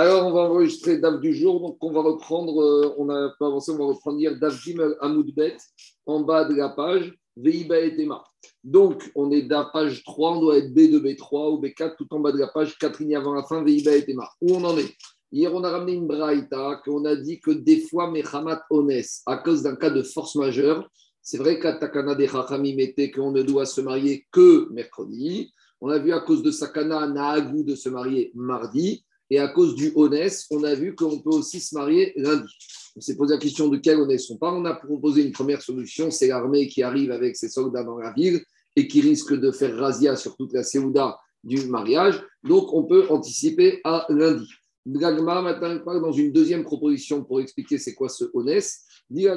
Alors, on va enregistrer DAF du jour. Donc, on va reprendre, euh, on a pas avancé, on va reprendre hier DAF Jim Amoudbet en bas de la page, VIBA et Tema. Donc, on est la page 3, on doit être B2, B3 ou B4, tout en bas de la page, 4 lignes avant la fin, VIBA et Tema. Où on en est? Hier, on a ramené une braïta, qu'on a dit que des fois, Mechamat Ones, à cause d'un cas de force majeure, c'est vrai qu'à Takana des Chachamim était qu'on ne doit se marier que mercredi. On a vu à cause de Sakana, Naagu de se marier mardi. Et à cause du Honès, on a vu qu'on peut aussi se marier lundi. On s'est posé la question de quel Honès on parle. On a proposé une première solution, c'est l'armée qui arrive avec ses soldats dans la ville et qui risque de faire razzia sur toute la Séouda du mariage. Donc on peut anticiper à lundi. Gagma maintenant dans une deuxième proposition pour expliquer c'est quoi ce Honès. Ici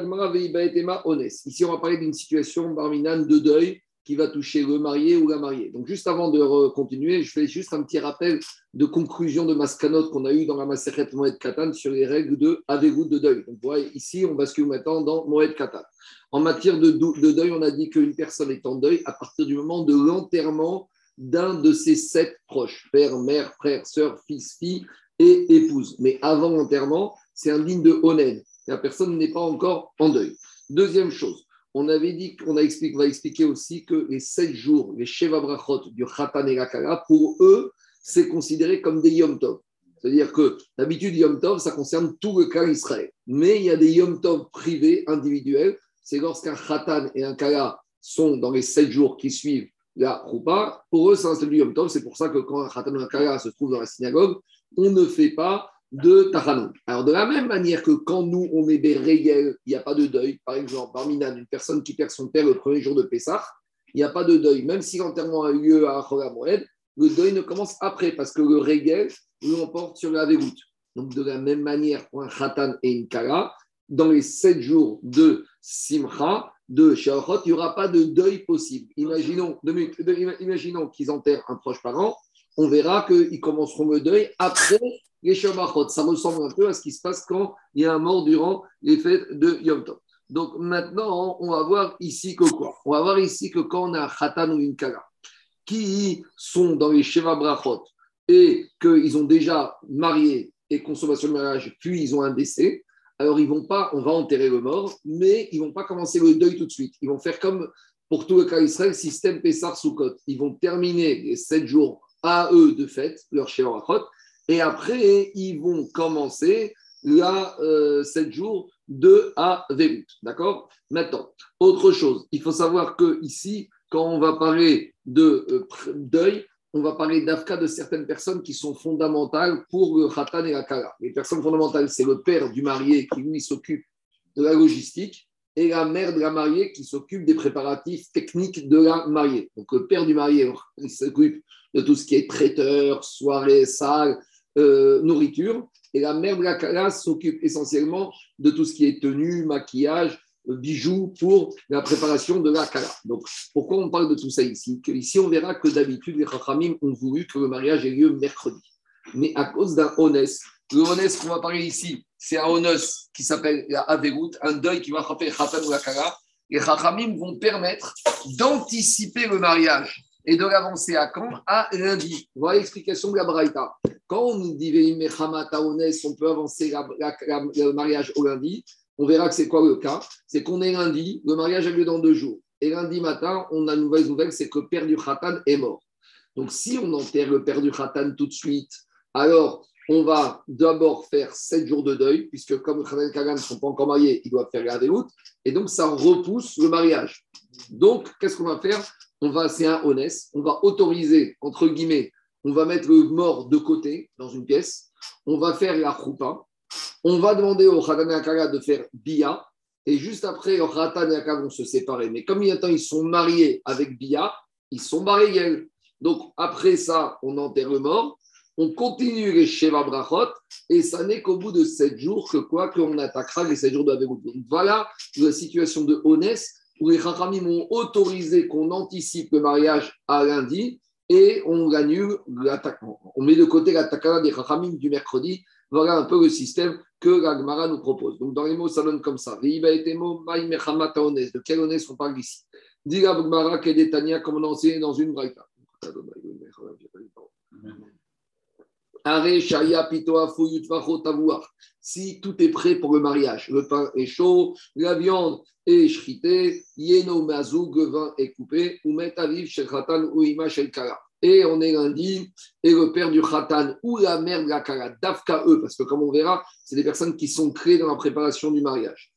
on va parler d'une situation barminane de deuil qui va toucher le marié ou la mariée. Donc, juste avant de continuer, je fais juste un petit rappel de conclusion de Maskanot qu'on a eu dans la Maseret Moed Katan sur les règles de Avegout de deuil. Donc, voilà, ici, on bascule maintenant dans Moed Katan. En matière de, de deuil, on a dit qu'une personne est en deuil à partir du moment de l'enterrement d'un de ses sept proches, père, mère, frère, sœur, fils, fille et épouse. Mais avant l'enterrement, c'est indigne de honnête. La personne n'est pas encore en deuil. Deuxième chose, on avait dit qu'on a expliqué, aussi que les sept jours, les Sheva Brachot du Khatan et Kala, pour eux, c'est considéré comme des Yom Tov. C'est-à-dire que d'habitude, Yom Tov, ça concerne tout le cas Israël. Mais il y a des Yom Tov privés, individuels. C'est lorsqu'un Khatan et un Kala sont dans les sept jours qui suivent la Roupa. Pour eux, c'est un du Yom Tov. C'est pour ça que quand un Khatan et un Kala se trouvent dans la synagogue, on ne fait pas de Tachanoun. Alors, de la même manière que quand nous, on des régels, il n'y a pas de deuil. Par exemple, parmi une personne qui perd son père le premier jour de Pessah, il n'y a pas de deuil. Même si l'enterrement a eu lieu à Moed, le deuil ne commence après parce que le régel l'emporte sur la déroute. Donc, de la même manière pour un Khatan et une Kala, dans les sept jours de Simcha, de Shahot, il n'y aura pas de deuil possible. Imaginons, imaginons qu'ils enterrent un proche parent, on verra qu'ils commenceront le deuil après les Shabachot. Ça ressemble un peu à ce qui se passe quand il y a un mort durant les fêtes de Yom Tov. Donc maintenant, on va voir ici que quoi? On va voir ici que quand on a un Khatan ou une Kala qui sont dans les Sheva Brachot et qu'ils ont déjà marié et consommation de mariage, puis ils ont un décès, alors ils vont pas, on va enterrer le mort, mais ils vont pas commencer le deuil tout de suite. Ils vont faire comme pour tout le cas Israël, système Pessar Sukkot. Ils vont terminer les sept jours à eux de fête, leur Sheva Brachot, et après, ils vont commencer là, euh, 7 jours de à. D'accord? Maintenant, autre chose, il faut savoir que ici, quand on va parler de euh, deuil, on va parler d'Afka de certaines personnes qui sont fondamentales pour le Khatan et la Kala. Les personnes fondamentales, c'est le père du marié qui, lui, s'occupe de la logistique et la mère de la mariée qui s'occupe des préparatifs techniques de la mariée. Donc, le père du marié, il s'occupe de tout ce qui est traiteur, soirée, salle, euh, nourriture. Et la mère de la classe s'occupe essentiellement de tout ce qui est tenue, maquillage, euh, bijoux pour la préparation de la kala. Donc, pourquoi on parle de tout ça ici? Ici, on verra que d'habitude, les Chachamim ont voulu que le mariage ait lieu mercredi. Mais à cause d'un honest, le honest qu'on va parler ici, c'est un honest qui s'appelle la Averout, un deuil qui va frapper Khatan ou la. Les Chachamim vont permettre d'anticiper le mariage et de l'avancer à quand À lundi. Voilà l'explication de la Braïta. Quand on nous dit on peut avancer le mariage au lundi, on verra que c'est quoi le cas. C'est qu'on est lundi, le mariage a lieu dans deux jours. Et lundi matin, on a une mauvaise nouvelle, c'est que le père du Khatan est mort. Donc si on enterre le père du Khatan tout de suite, alors on va d'abord faire sept jours de deuil, puisque comme le Khatan et Kagan ne sont pas encore mariés, ils doivent faire la déroute, et donc ça repousse le mariage. Donc, qu'est-ce qu'on va faire? On va, c'est un honnête, on va autoriser, entre guillemets, on va mettre le mort de côté dans une pièce, on va faire la choupa, on va demander au Khatan et de faire Bia, et juste après, Khatan et vont se séparer. Mais comme il y a temps, ils sont mariés avec Bia, ils sont mariés. Donc après ça, on enterre le mort, on continue les Sheva Brachot, et ça n'est qu'au bout de sept jours que quoi qu'on attaquera les sept jours de la Donc voilà la situation de Honès, où les Chachamim ont autorisé qu'on anticipe le mariage à lundi, et on annule l'attaquement. On met de côté l'attaquant des Chachamim du mercredi. Voilà un peu le système que la nous propose. Donc dans les mots, ça donne comme ça. De quel honnête on parle ici? Dit la Gemara Kedetania, comme on a enseigné dans une braïta. Si tout est prêt pour le mariage, le pain est chaud, la viande est shritée, yeno mazoug, le vin est coupé, ou met aviv shel khatan ou ima kala. Et on est lundi, et le père du khatan ou la mère de la kala, dafka eux, parce que comme on verra, c'est des personnes qui sont créées dans la préparation du mariage.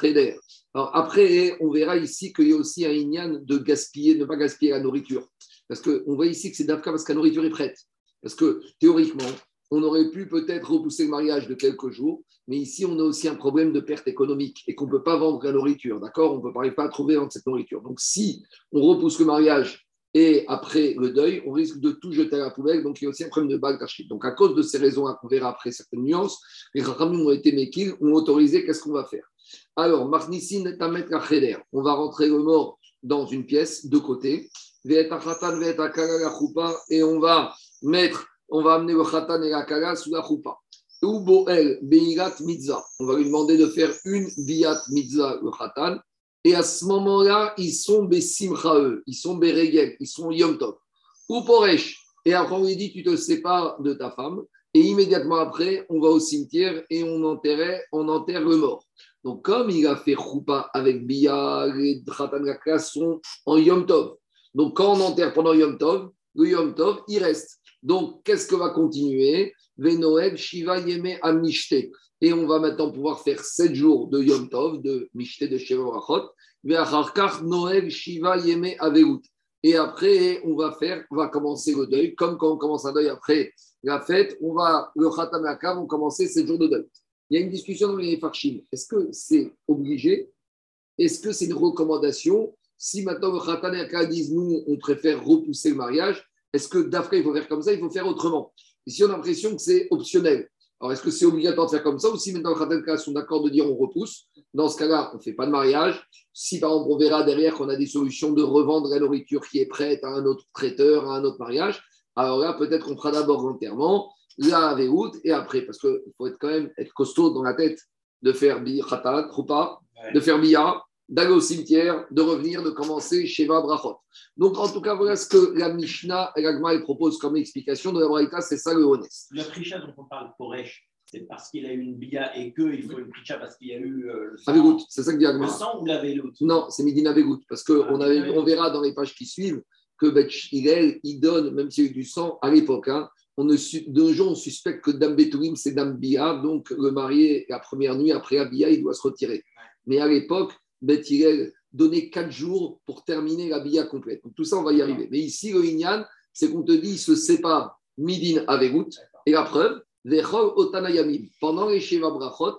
Cheder. Après, on verra ici qu'il y a aussi un inyan de gaspiller, de ne pas gaspiller la nourriture. Parce qu'on voit ici que c'est dafka parce que la nourriture est prête. Parce que théoriquement, on aurait pu peut-être repousser le mariage de quelques jours, mais ici, on a aussi un problème de perte économique et qu'on ne peut pas vendre la nourriture, d'accord? On ne peut pas trouver cette nourriture. Donc, si on repousse le mariage et après le deuil, on risque de tout jeter à la poubelle. Donc, il y a aussi un problème de bague Donc, à cause de ces raisons, qu'on verra après certaines nuances, les Rachamim ont été méquilles, ont autorisé, qu'est-ce qu'on va faire? Alors, Marnissin est On va rentrer le mort dans une pièce de côté. Et on va mettre, on va amener le khatan et la kala sous la choupa. Ou boel beirat mitzvah. On va lui demander de faire une biat mitzvah, le khatan. Et à ce moment-là, ils sont besimchae, ils sont beregel, ils sont yom tov. Ou poresh. Et après, on lui dit, tu te sépares de ta femme. Et immédiatement après, on va au cimetière et on, enterrait, on enterre le mort. Donc, comme il a fait choupa avec Bia, les Khatan sont en Yom Tov. Donc, quand on enterre pendant Yom Tov, le Yom Tov, il reste. Donc, qu'est-ce que va continuer? Venoed Shiva Yeme Amishte. Et on va maintenant pouvoir faire sept jours de Yom Tov, de Mishte de Shiva Rachot. Noël Shiva Yeme Aveut. Et après, on va faire, on va commencer le deuil. Comme quand on commence un deuil après la fête, on va, le Khatam on va commencer sept jours de deuil. Il y a une discussion dans les Farshim. Est-ce que c'est obligé? Est-ce que c'est une recommandation? Si maintenant le Khatan et disent nous, on préfère repousser le mariage, est-ce que d'après, il faut faire comme ça Il faut faire autrement? Ici, on a l'impression que c'est optionnel. Alors, est-ce que c'est obligatoire de faire comme ça ou si maintenant le Khatan sont d'accord de dire on repousse? Dans ce cas-là, on ne fait pas de mariage. Si par exemple, on verra derrière qu'on a des solutions de revendre la nourriture qui est prête à un autre traiteur, à un autre mariage, alors là, peut-être qu'on fera d'abord l'enterrement, la Véhout, et après, parce qu'il faut être quand même être costaud dans la tête de faire Khatan, Krupa, de faire Bia, d'aller au cimetière, de revenir, de commencer Sheva Brachot. Donc, en tout cas, voilà ce que la Mishnah et l'Agma propose comme explication de la Braïta, c'est ça le Honest. Le Prisha dont on parle, Koresh, c'est parce qu'il a eu une Bia et qu'il faut une Prisha parce qu'il y a eu euh, le sang. c'est ça que dit Agma. Le sang ou la Vélout Non, c'est Midina Végout, parce qu'on ah, on verra dans les pages qui suivent que Bet il donne, même s'il y a eu du sang à l'époque, hein, on ne, de jour, on suspecte que Dame Betoulim, c'est Dame Bia, donc le marié, la première nuit après la Bia, il doit se retirer. Mais à l'époque, Bet donnait quatre jours pour terminer la Bia complète. Donc tout ça, on va y arriver. Mais ici, le Inyan, c'est qu'on te dit, il se sépare Midin Avegout. Et la preuve, Vechol Otanayamim, pendant les Sheva Brachot,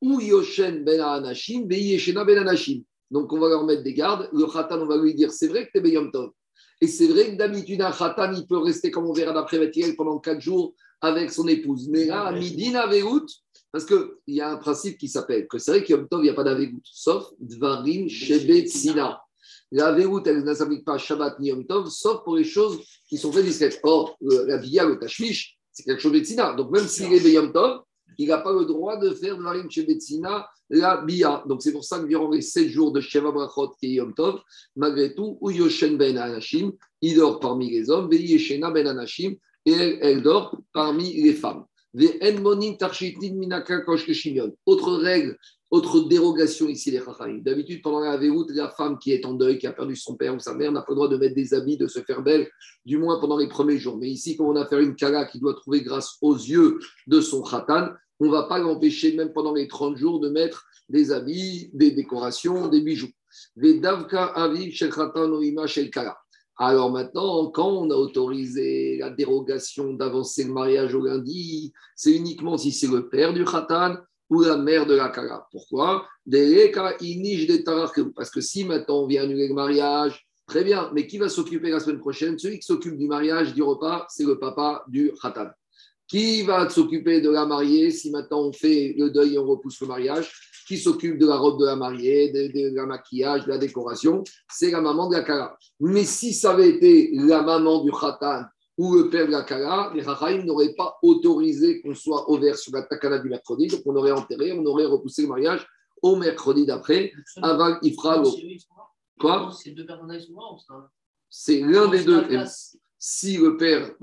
ou Yoshen Ben Anashim, Yeshena Ben Anashim. Donc on va leur mettre des gardes. Le Khatan, on va lui dire, c'est vrai que tu es Beyom Tov. Et c'est vrai que d'habitude, un khatan, il peut rester, comme on verra d'après Bethel, pendant quatre jours avec son épouse. Mais là, à midi, Naveout, parce qu'il y a un principe qui s'appelle que c'est vrai il n'y a pas d'Aveout, sauf Dvarim Shebet Sina. La elle ne s'applique pas Shabbat ni Yom Tov, sauf pour les choses qui sont très discrètes. Or, la Bia, le Tashmish, c'est quelque chose de Sina. Donc, même s'il est Yom Tov, il n'a pas le droit de faire Dvarim Shebet Sina la Bia. Donc c'est pour ça que durant les 7 jours de Sheva Brachot qui est Yom Tov, malgré tout, ou Yoshen ben Anashim, il dort parmi les hommes, ben Anashim, et elle, dort parmi les femmes. Autre règle, autre dérogation ici, les Chachamim. D'habitude, pendant la Véhout, la femme qui est en deuil, qui a perdu son père ou sa mère, n'a pas le droit de mettre des habits, de se faire belle, du moins pendant les premiers jours. Mais ici, comme on a fait une kala qui doit trouver grâce aux yeux de son khatan, on ne va pas l'empêcher, même pendant les 30 jours, de mettre des habits, des décorations, des bijoux. Alors maintenant, quand on a autorisé la dérogation d'avancer le mariage au lundi, c'est uniquement si c'est le père du khatan ou la mère de la kala. Pourquoi? Parce que si maintenant on vient annuler le mariage, très bien, mais qui va s'occuper la semaine prochaine? Celui qui s'occupe du mariage, du repas, c'est le papa du khatan. Qui va s'occuper de la mariée si maintenant on fait le deuil et on repousse le mariage? Qui s'occupe de la robe de la mariée, de, la maquillage, de la décoration C'est la maman de la kala. Mais si ça avait été la maman du khatan ou le père de la kala, les Rachaim n'auraient pas autorisé qu'on soit ouvert sur la takana du mercredi, donc on aurait enterré, on aurait repoussé le mariage au mercredi d'après, avant Ifra. Quoi C'est l'un des deux. Si le père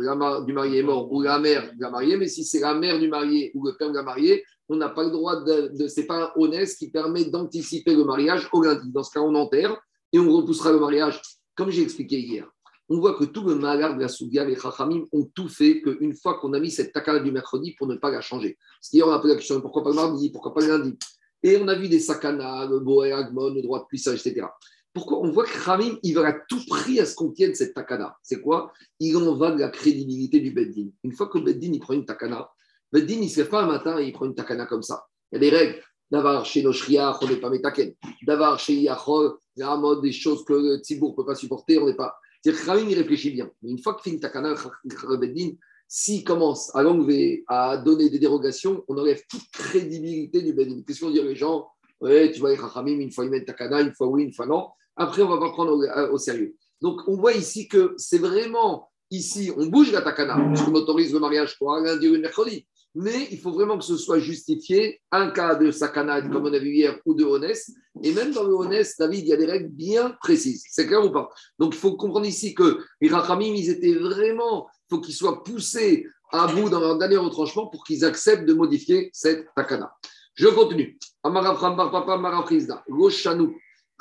du marié est mort ou la mère de la mariée, mais si c'est la mère du marié ou le père de la mariée, on n'a pas le droit de. de c'est pas un honnête qui permet d'anticiper le mariage au lundi. Dans ce cas, on enterre et on repoussera le mariage, comme j'ai expliqué hier. On voit que tout le malheur de la Soudia, les Chachamim ont tout fait qu'une fois qu'on a mis cette takana du mercredi pour ne pas la changer. Ce qui on a posé la question pourquoi pas le mardi, pourquoi pas le lundi? Et on a vu des sakana, le Boé, le droit de puissance, etc. Pourquoi On voit que Khamim, il va à tout prix à ce qu'on tienne cette takana. C'est quoi? Il en va de la crédibilité du Beddin. Une fois que Beddin, il prend une takana, Beddin, il ne se fait pas un matin et il prend une takana comme ça. Il y a des règles. D'avoir chez nos on n'est pas métaken. D'avoir chez Yachol, des choses que le ne peut pas supporter, on n'est pas. C'est-à-dire que Khamim, il réfléchit bien. Mais une fois qu'il fait une takana, le Beddin, s'il commence à l'enlever, à donner des dérogations, on enlève toute crédibilité du Beddin. Qu'est-ce qu'on dit les gens? Ouais, tu vois, les une fois ils mettent takana, une fois oui, une fois non. Après, on va pas prendre au, sérieux. Donc, on voit ici que c'est vraiment ici, on bouge la takana, puisqu'on autorise le mariage pour un lundi ou un mercredi. Mais il faut vraiment que ce soit justifié, un cas de sakana, comme on a vu hier, ou de honnête. Et même dans le honnête, David, il y a des règles bien précises. C'est clair ou pas? Donc, il faut comprendre ici que les Rachamim, ils étaient vraiment, il faut qu'ils soient poussés à bout dans leur dernier retranchement pour qu'ils acceptent de modifier cette takana. Je continue. Amara Papa, Amara Frizda,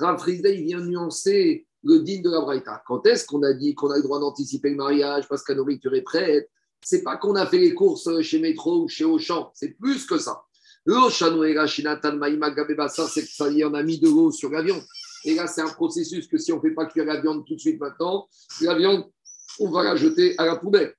Rav il vient nuancer le digne de la Braïta. Quand est-ce qu'on a dit qu'on a le droit d'anticiper le mariage parce que la nourriture est prête? C'est pas qu'on a fait les courses chez Métro ou chez Auchan, c'est plus que ça. c'est ça y en a mis de l'eau sur la viande. Et là, c'est un processus que si on ne fait pas cuire la viande tout de suite maintenant, la viande, on va la jeter à la poubelle.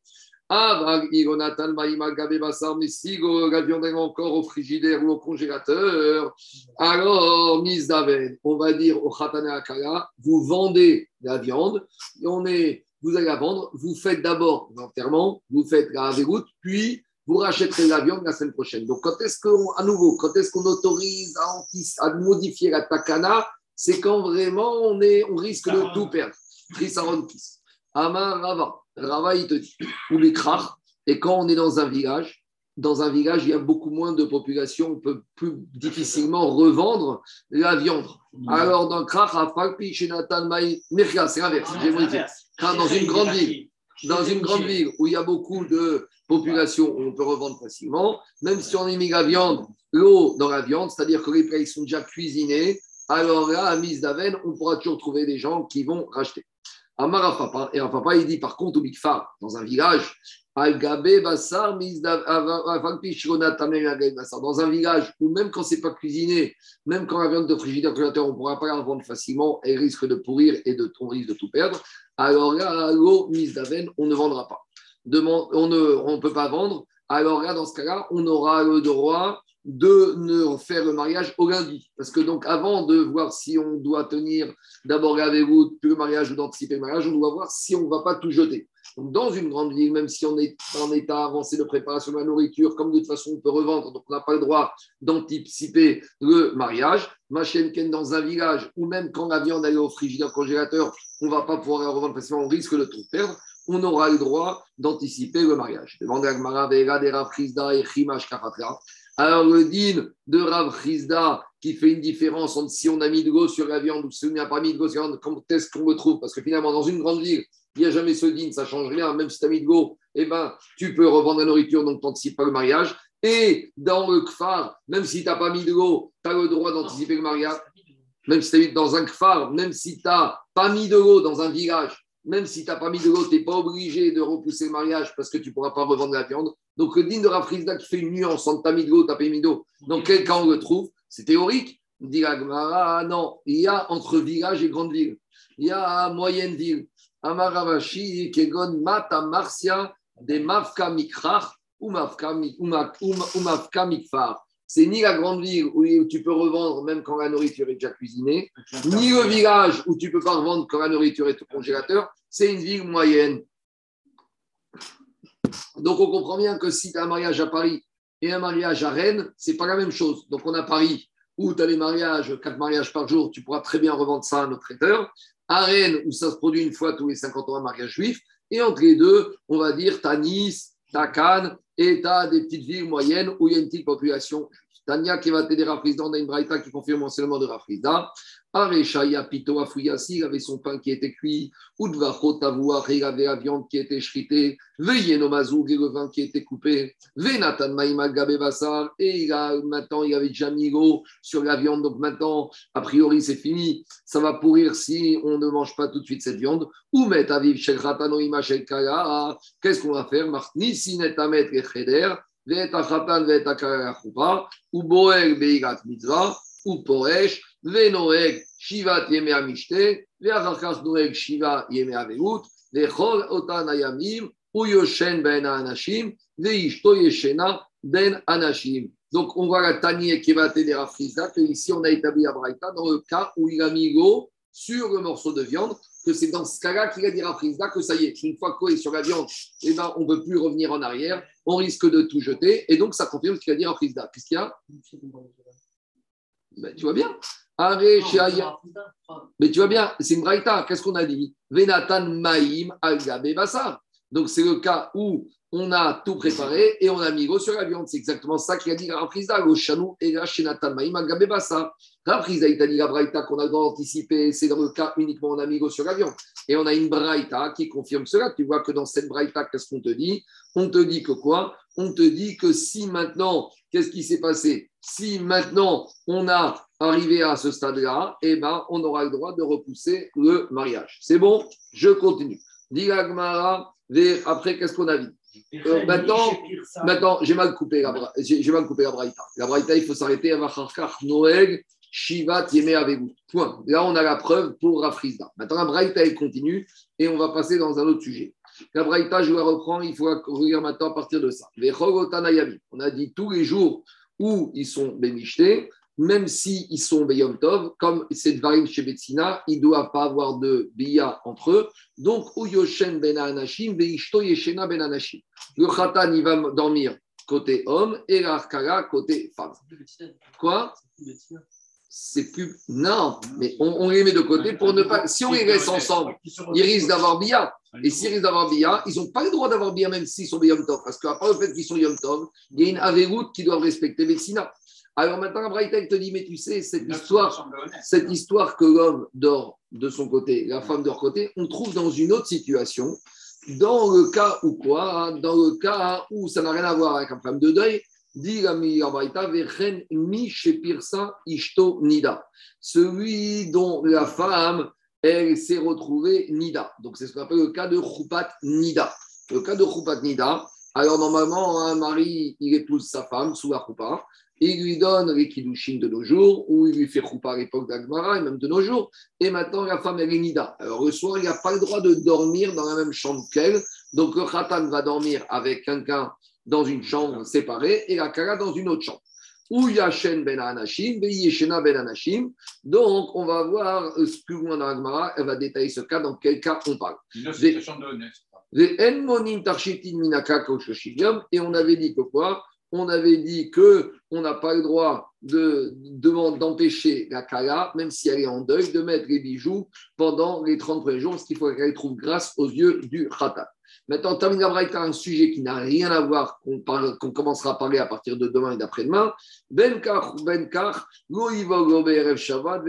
Mais si la viande est encore au frigidaire ou au congélateur, alors, Miss Daven, on va dire au Khatane Akala, vous vendez la viande, on est, vous allez la vendre, vous faites d'abord l'enterrement, vous faites la déroute, puis vous rachèterez la viande la semaine prochaine. Donc, quand est-ce qu'on, à nouveau, quand est-ce qu'on autorise à, à, modifier la takana C'est quand vraiment on, est, on risque de tout perdre. Trisaron Kis. Amar Rava. Rava, il te dit, ou les et quand on est dans un village, dans un village, il y a beaucoup moins de population, on peut plus difficilement revendre la viande. Alors, dans Krach, c'est l'inverse, j'ai modifié. Dans une grande ville, dans une grande ville où il y a beaucoup de population, on peut revendre facilement, même si on mis la viande, l'eau dans la viande, c'est-à-dire que les plats sont déjà cuisinés, alors là, à mise d'Aven, on pourra toujours trouver des gens qui vont racheter. Amara Papa, et papa, il dit par contre au Bigfar, dans un village, dans un village où même quand c'est pas cuisiné, même quand la viande de frigidaire on ne pourra pas la vendre facilement, elle risque de pourrir et de, on risque de tout perdre. Alors là, l'eau mise d'aven, on ne vendra pas. on ne on peut pas vendre. Alors là, dans ce cas-là, on aura le droit de ne faire le mariage au lundi. Parce que donc, avant de voir si on doit tenir d'abord avec vous le mariage ou d'anticiper le mariage, on doit voir si on ne va pas tout jeter. Donc, dans une grande ville, même si on est en état avancé de préparation de la nourriture, comme de toute façon on peut revendre, donc on n'a pas le droit d'anticiper le mariage. Machenken dans un village, ou même quand la viande est au frigidaire congélateur, on ne va pas pouvoir la revendre parce qu'on risque de tout perdre. On aura le droit d'anticiper le mariage. À Gmara, et Chimash alors, le din de Rav Chizda qui fait une différence entre si on a mis de l'eau sur la viande ou si on n'a pas mis de l'eau sur la viande, quand est-ce qu'on le trouve? Parce que finalement, dans une grande ville, il n'y a jamais ce din, ça ne change rien. Même si tu as mis de l'eau, eh ben, tu peux revendre la nourriture, donc tu n'anticipes pas le mariage. Et dans le kfar, même si tu n'as pas mis de l'eau, tu as le droit d'anticiper le mariage. Même si tu es dans un kfar, même si tu n'as pas mis de l'eau dans un village, même si tu n'as pas mis de l'eau, tu n'es pas obligé de repousser le mariage parce que tu ne pourras pas revendre la viande. Donc, le din de Rafrizda qui fait une nuance entre ta mis de l'eau, t'as pas mis d'eau, dans quel cas on le trouve C'est théorique. Dit ah non, il y a entre village et grande ville. Il y a moyenne ville. Amaravashi, Kegon, Mata, Marcia, des Mafka Mikrach ou Mafka Mikfar. C'est ni la grande ville où tu peux revendre même quand la nourriture est déjà cuisinée, ni le village où tu peux pas revendre quand la nourriture est au congélateur. C'est une ville moyenne. Donc on comprend bien que si tu as un mariage à Paris et un mariage à Rennes, c'est pas la même chose. Donc on a Paris où tu as les mariages, quatre mariages par jour, tu pourras très bien revendre ça à notre traiteur. À Rennes, où ça se produit une fois tous les 50 ans un mariage juif. Et entre les deux, on va dire, tu as Nice, tu as Cannes et tu as des petites villes moyennes où il y a une petite population Tania qui va t'aider Rafrizda, on a une braïta qui confirme l'enseignement de Rafrizda. Areshaya Pito Afuyasi, il avait son pain qui était cuit, Udvachot Tavoua, il avait la viande qui était shritée, Veyenomazoug et le vin qui était coupé, Venatan Maïma Gabe Bassar, et il a, maintenant il avait déjà mis l'eau sur la viande, donc maintenant, a priori, c'est fini, ça va pourrir si on ne mange pas tout de suite cette viande. Ou Aviv Shel Khatano Ima Shel Kala, qu'est-ce qu'on va faire? Martni Sinet Amet Cheder, Veta Khatan Veta Kala ou Boel Beigat Mitzvah, ou Poresh, Donc, on voit la Tanier qui va t'aider à que ici on a établi à Braïta dans le cas où il a mis l'eau sur le morceau de viande, que c'est dans ce cas-là qu'il a dit à Frisda que ça y est, une fois qu'il est sur la viande, eh ben, on ne peut plus revenir en arrière, on risque de tout jeter, et donc ça confirme ce qu'il a dit à Frisda. Puisqu'il y a? Ben, tu vois bien mais tu vois bien, c'est une braïta. Qu'est-ce qu'on a dit? Venatan Maïm al Donc c'est le cas où on a tout préparé et on a mis l'eau sur la viande. C'est exactement ça qu'il a dit Rafrizda, le chanou et la shenatan maïm al gabebasa. Rafrizda, il a dit la braïta qu'on a anticipé, c'est dans le cas uniquement on a mis l'eau sur la viande. Et on a une braïta qui confirme cela. Tu vois que dans cette braïta, qu'est-ce qu'on te dit? On te dit que quoi? On te dit que si maintenant, qu'est-ce qui s'est passé? Si maintenant on a arrivé à ce stade-là, eh ben, on aura le droit de repousser le mariage. C'est bon Je continue. Gmara, après, qu'est-ce qu'on a vu euh, maintenant, maintenant j'ai mal coupé la, j'ai, mal coupé la braïta. La braïta, il faut s'arrêter à Noël, Shiva, Yeme avec vous. Point. Là, on a la preuve pour Rafrizda. Maintenant, la braïta, elle continue et on va passer dans un autre sujet. La braïta, je vais reprendre, il faut regarder maintenant à partir de ça. On a dit tous les jours où ils sont bénichetés, même s'ils ils sont Beyom Tov, comme c'est Dvarim chez Betsina, ils ne doivent pas avoir de Bia entre eux. Donc, Uyoshen ben Anashim, Veishto Yeshena ben Anashim. Le Khatan, il va dormir côté homme et l'Arkara côté femme. Quoi? C'est plus. Non, mais on, les met de côté pour ne pas. Si on les laisse ensemble, ils risquent d'avoir Bia. Et s'ils risquent d'avoir Bia, ils n'ont pas le droit d'avoir Bia même s'ils sont Yom Tov. Parce qu'à part le fait qu'ils sont Yom Tov, il y a une Averoute qui doit respecter Betsina. Alors maintenant, Braïta te dit, mais tu sais, cette histoire, cette histoire que l'homme dort de son côté, la femme de leur côté, on trouve dans une autre situation, dans le cas où quoi hein, Dans le cas où ça n'a rien à voir avec un problème de deuil, dit la Braïta, mi shepirsa ishto nida. Celui dont la femme, elle s'est retrouvée nida. Donc c'est ce qu'on appelle le cas de Khupat nida. Le cas de Khupat nida, alors normalement, un mari, il épouse sa femme sous la Khupa il lui donne les kiddushin de nos jours, ou il lui fait choupa à l'époque d'Agmara, et même de nos jours, et maintenant la femme est nida. Alors le soir, il n'a pas le droit de dormir dans la même chambre qu'elle, donc le khatan va dormir avec quelqu'un dans une chambre séparée, et la kara dans une autre chambre. Ou Yashen ben Anashim, Yeshena ben Anashim. Donc, on va voir euh, plus loin dans l'Agmara, elle va détailler ce cas, dans quel cas on parle. Et on avait dit que quoi? On avait dit que on n'a pas le droit de, d'empêcher la kala, même si elle est en deuil, de mettre les bijoux pendant les 30 premiers jours, parce qu'il faut qu'elle trouve grâce aux yeux du khata. Maintenant, Tamina Braïta un sujet qui n'a rien à voir, qu'on, commencera à parler à partir de demain et d'après-demain. Benkar, Benkar, Shabbat,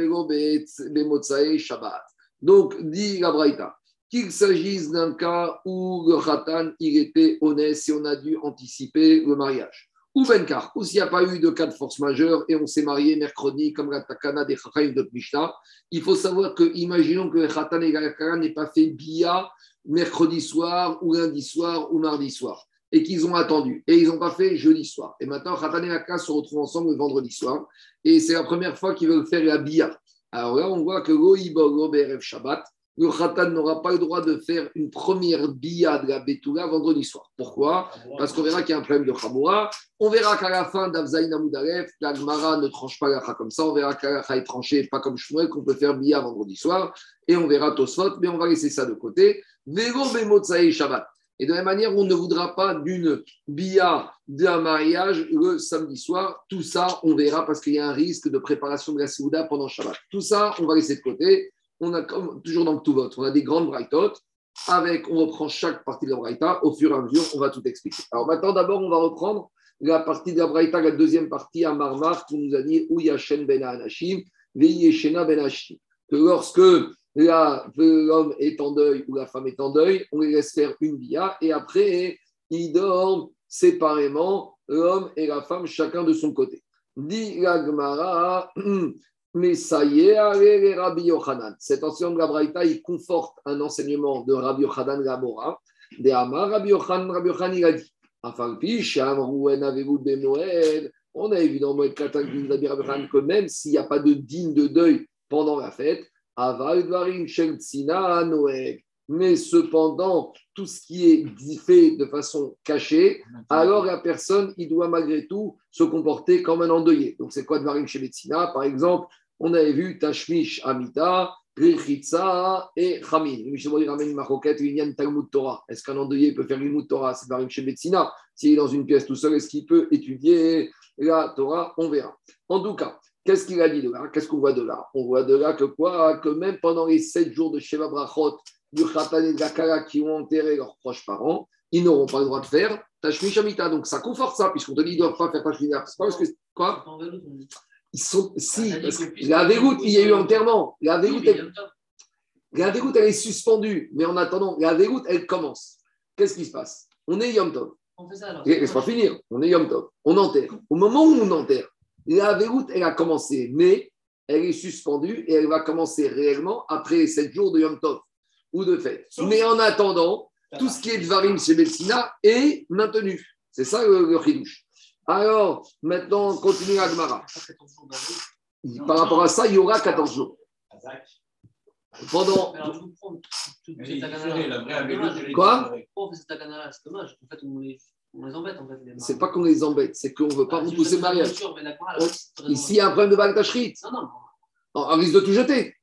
Shabbat. Donc, dit la Braïta, qu'il s'agisse d'un cas où le khatan, était honnête et on a dû anticiper le mariage ou Benkar, ou s'il n'y a pas eu de cas de force majeure et on s'est marié mercredi comme la Takana des Chachaim de Mishnah, il faut savoir que, imaginons que le Khatan et la n'aient pas fait Bia mercredi soir ou lundi soir ou mardi soir et qu'ils ont attendu et ils n'ont pas fait jeudi soir. Et maintenant, Khatan et la se retrouvent ensemble le vendredi soir et c'est la première fois qu'ils veulent faire la Bia. Alors là, on voit que Goïbo Berev Shabbat, le Khatan n'aura pas le droit de faire une première bia de la Betula vendredi soir. Pourquoi? Parce qu'on verra qu'il y a un problème de Khamoura. On verra qu'à la fin d'Avzaïn Amoudaref, la Gemara ne tranche pas la comme ça. On verra qu'à la est tranchée, pas comme Shmuel, qu'on peut faire bia vendredi soir. Et on verra Tosfot, mais on va laisser ça de côté. Bemotsaï Shabbat. Et de la même manière, on ne voudra pas d'une bia d'un mariage le samedi soir. Tout ça, on verra parce qu'il y a un risque de préparation de la Souda pendant Shabbat. Tout ça, on va laisser de côté on a comme, toujours dans le tout vote, on a des grandes braïtotes. Avec, on reprend chaque partie de la braïta. Au fur et à mesure, on va tout expliquer. Alors maintenant, d'abord, on va reprendre la partie de la Braïta, la deuxième partie à Marmar, qui nous a dit où Yashen ben Anashim, Yeshena ben Anashim. Que lorsque l'homme est en deuil ou la femme est en deuil, on les laisse faire une via et après, ils dorment séparément, l'homme et la femme, chacun de son côté. Dit la Gemara, mais ça y est, Rabbi Yochanan. Cet ancien de la Braïta, il conforte un enseignement de Rabbi Yochanan Gamora. De Amar, Rabbi Yochanan, Rabbi Yochanan, il a dit on a dans Moed Katan que même s'il n'y a pas de digne de deuil pendant la fête, mais cependant, tout ce qui est fait de façon cachée, alors la personne, il doit malgré tout se comporter comme un endeuillé. Donc, c'est quoi Dvarim chez Metsina Par exemple, on avait vu Tashmish Amita, Rechitza et Chamin. Talmud Torah. Est-ce qu'un endeuillé peut faire une Torah C'est Dvarim chez Metsina. S'il est dans une pièce tout seul, est-ce qu'il peut étudier la Torah? On verra. En tout cas, qu'est-ce qu'il a dit de là? Qu'est-ce qu'on voit de là? On voit de là que Que même pendant les sept jours de Sheva Brachot, du Khatan et de la qui ont enterré leurs proches parents, ils n'auront pas le droit de faire Tashmish Amita. Donc ça conforte ça, puisqu'on te dit qu'ils ne doivent pas faire Tashmish C'est pas parce que. Quoi? Ils sont. Si, la dégoûte, il y a eu enterrement. La dégoûte, elle... la dégoûte, elle est suspendue. Mais en attendant, la dégoûte, elle commence. Qu'est-ce qui se passe? On est Yom Tov. On fait ça alors. Laisse-moi finir. On est Yom Tov. On enterre. Au moment où on enterre, la dégoûte, elle a commencé, mais elle est suspendue et elle va commencer réellement après 7 jours de Yom Tov ou de fête. Mais en attendant, tout ce qui est de Varim chez Betsina est maintenu. C'est ça le, le Alors, maintenant, on continue à Gemara. Par rapport à ça, il y aura 14 jours. Pendant. Quoi C'est dommage. En fait, on les, embête. En fait, c'est pas qu'on les embête, c'est qu'on ne veut pas ah, repousser le mariage. Ici, il y a un problème de bagdashrit. Non, non. On risque de tout jeter.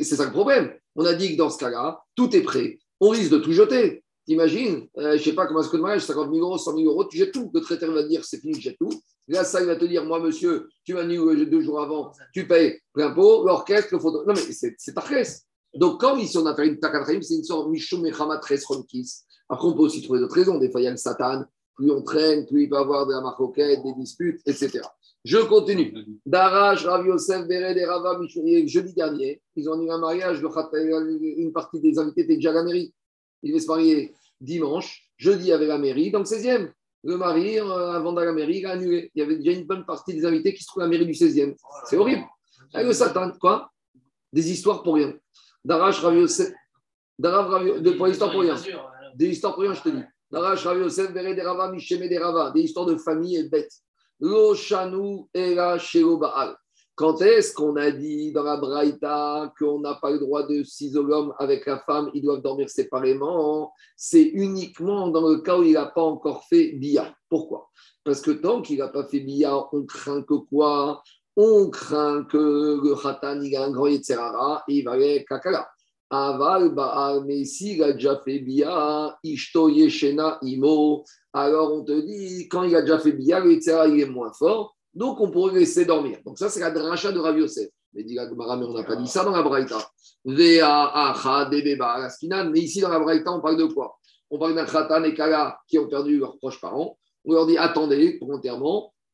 C'est ça le problème. On a dit que dans ce cas-là, tout est prêt. On risque de tout jeter. T'imagines, euh, je ne sais pas comment est-ce que de mariage, 50 000 euros, 100 000 euros, tu jettes tout. Le traiteur va te dire c'est fini, je jette tout. Là, ça, il va te dire moi, monsieur, tu m'as dit deux jours avant, tu payes plein pot, l'orchestre, le photo. Non, mais c'est ta caisse. Donc, quand ici on a fait une takatraïm, c'est une sorte de Mishum Mechamat Romkis. Après, on peut aussi trouver d'autres raisons. Des fois, il y a le Satan. Plus on traîne, plus il peut y avoir de la marcoquette, des disputes, etc. Je continue. Daraj, Rav Yosef, Bered et Rava jeudi dernier, ils ont eu un mariage. Une partie des invités étaient déjà à la mairie. Ils devaient se marier dimanche, jeudi avec la mairie, dans le 16e. Le mari, euh, avant d'aller à la mairie, il a annulé. Il y avait déjà une bonne partie des invités qui se trouvaient à la mairie du 16e. C'est horrible. Avec le Satan, quoi? Des histoires pour rien. Daraj, Rav Yosef, de, pour l'histoire pour rien. Des histoires pour rien, je te dis. Daraj, Rav Yosef, et Michem des Rava. Des histoires de famille et bêtes. Lo Shanu Era Baal. Quand est-ce qu'on a dit dans la Braïta qu'on n'a pas le droit de s'isoler avec la femme, ils doivent dormir séparément. C'est uniquement dans le cas où il n'a pas encore fait Bia. Pourquoi? Parce que tant qu'il n'a pas fait Bia, on craint que quoi? On craint que le Khatan, il a un grand Yetzerara et il va aller Kakala. Aval Baal, mais s'il a déjà fait Bia, Ishto Yeshena Imo, alors on te dit, quand il a déjà fait Bia, le Yetzerara, il est moins fort donc, on pourrait laisser dormir. Donc, ça, c'est la dracha de Rav Yosef. Mais dit mais on n'a pas dit ça dans la Braïta. Mais ici, dans la Braïta, on parle de quoi? On parle d'un Khatan et Kala qui ont perdu leurs proches parents. On leur dit attendez, pour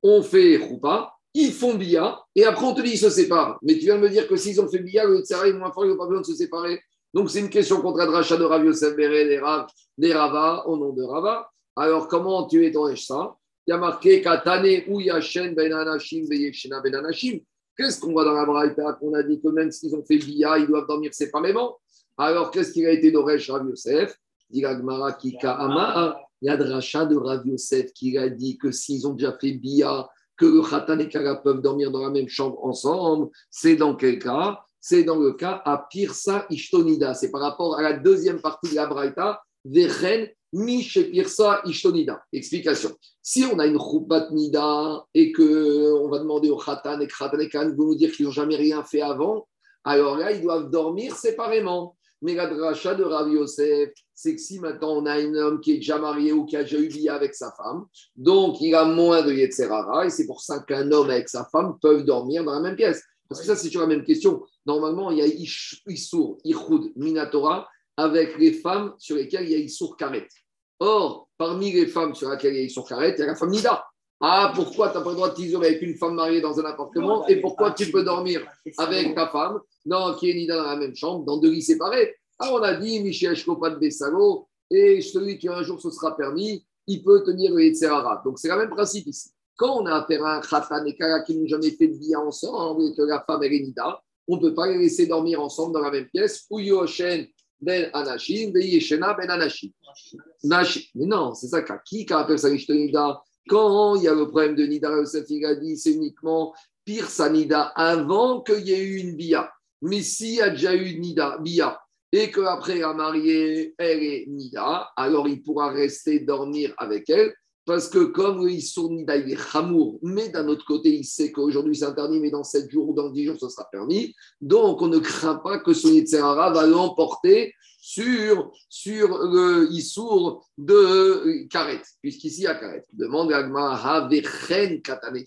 on fait Roupa, ils font Bia, et après, on te dit ils se séparent. Mais tu viens de me dire que s'ils ont fait Bia, le Tsara est moins fort, ils n'ont pas besoin de se séparer. Donc, c'est une question contre la dracha de Rav Yosef Béré, des, Rav, des Rava, au nom de Rava. Alors, comment tu es ça il y a marqué Katane ou Yashen ben Anashim ben Anashim. Qu'est-ce qu'on voit dans la Braïta qu'on a dit que même s'ils ont fait Bia, ils doivent dormir séparément? Alors, qu'est-ce qu'il a été d'Oresh Rav Yosef? Dit Gmara Kika Ama. Il y a de rachat de Rav Yosef qui a dit que s'ils ont déjà fait Bia, que le Khatan et Kala peuvent dormir dans la même chambre ensemble. C'est dans quel cas? C'est dans le cas à Pirsa Ishtonida. C'est par rapport à la deuxième partie de la Braïta, Vechen Pirsa Ishtonida. Explication. Si on a une Choupat Nida et qu'on va demander au Khatan et Khatan et Khan vous nous dire qu'ils n'ont jamais rien fait avant, alors là, ils doivent dormir séparément. Mais la dracha de Rav Yosef, c'est que si maintenant on a un homme qui est déjà marié ou qui a déjà eu vie avec sa femme, donc il a moins de Yetzerara, et c'est pour ça qu'un homme avec sa femme peuvent dormir dans la même pièce. Parce que ça, c'est sur la même question. Normalement, il y a Issour, Ichud, Minatora, avec les femmes sur lesquelles il y a Issour Karet. Or, parmi les femmes sur lesquelles il y a Issour Karet, il y a la femme Nida. Ah, pourquoi tu n'as pas le droit de t'isoler avec une femme mariée dans un appartement et pourquoi tu peux dormir avec ta femme non, qui est ni dans la même chambre, dans deux lits séparés Ah, on a dit, Michel de Bessalo, et celui qui un jour se sera permis, il peut tenir le Yetzerara. Donc c'est le même principe ici. Quand on a affaire à un Khatan et Kara qui n'ont jamais fait de vie ensemble et que la femme est Nida, on ne peut pas les laisser dormir ensemble dans la même pièce. Ou Yoshen ben Anashim, Yeshena ben Anashim. Mais non, c'est ça. Qui appelle ça Nida quand il y a le problème de Nida, il a dit c'est uniquement pire sa Nida avant qu'il y ait eu une Bia. Mais s'il y a déjà eu une Nida, Bia, et qu'après la mariée, elle est Nida, alors il pourra rester dormir avec elle. Parce que comme il Nida, il mais d'un autre côté, il sait qu'aujourd'hui c'est interdit, mais dans 7 jours ou dans 10 jours, ce sera permis. Donc, on ne craint pas que son Yitzhara va l'emporter sur, sur le Issour de Karet, puisqu'ici, il y a Karet. Demande à Vechen Katane.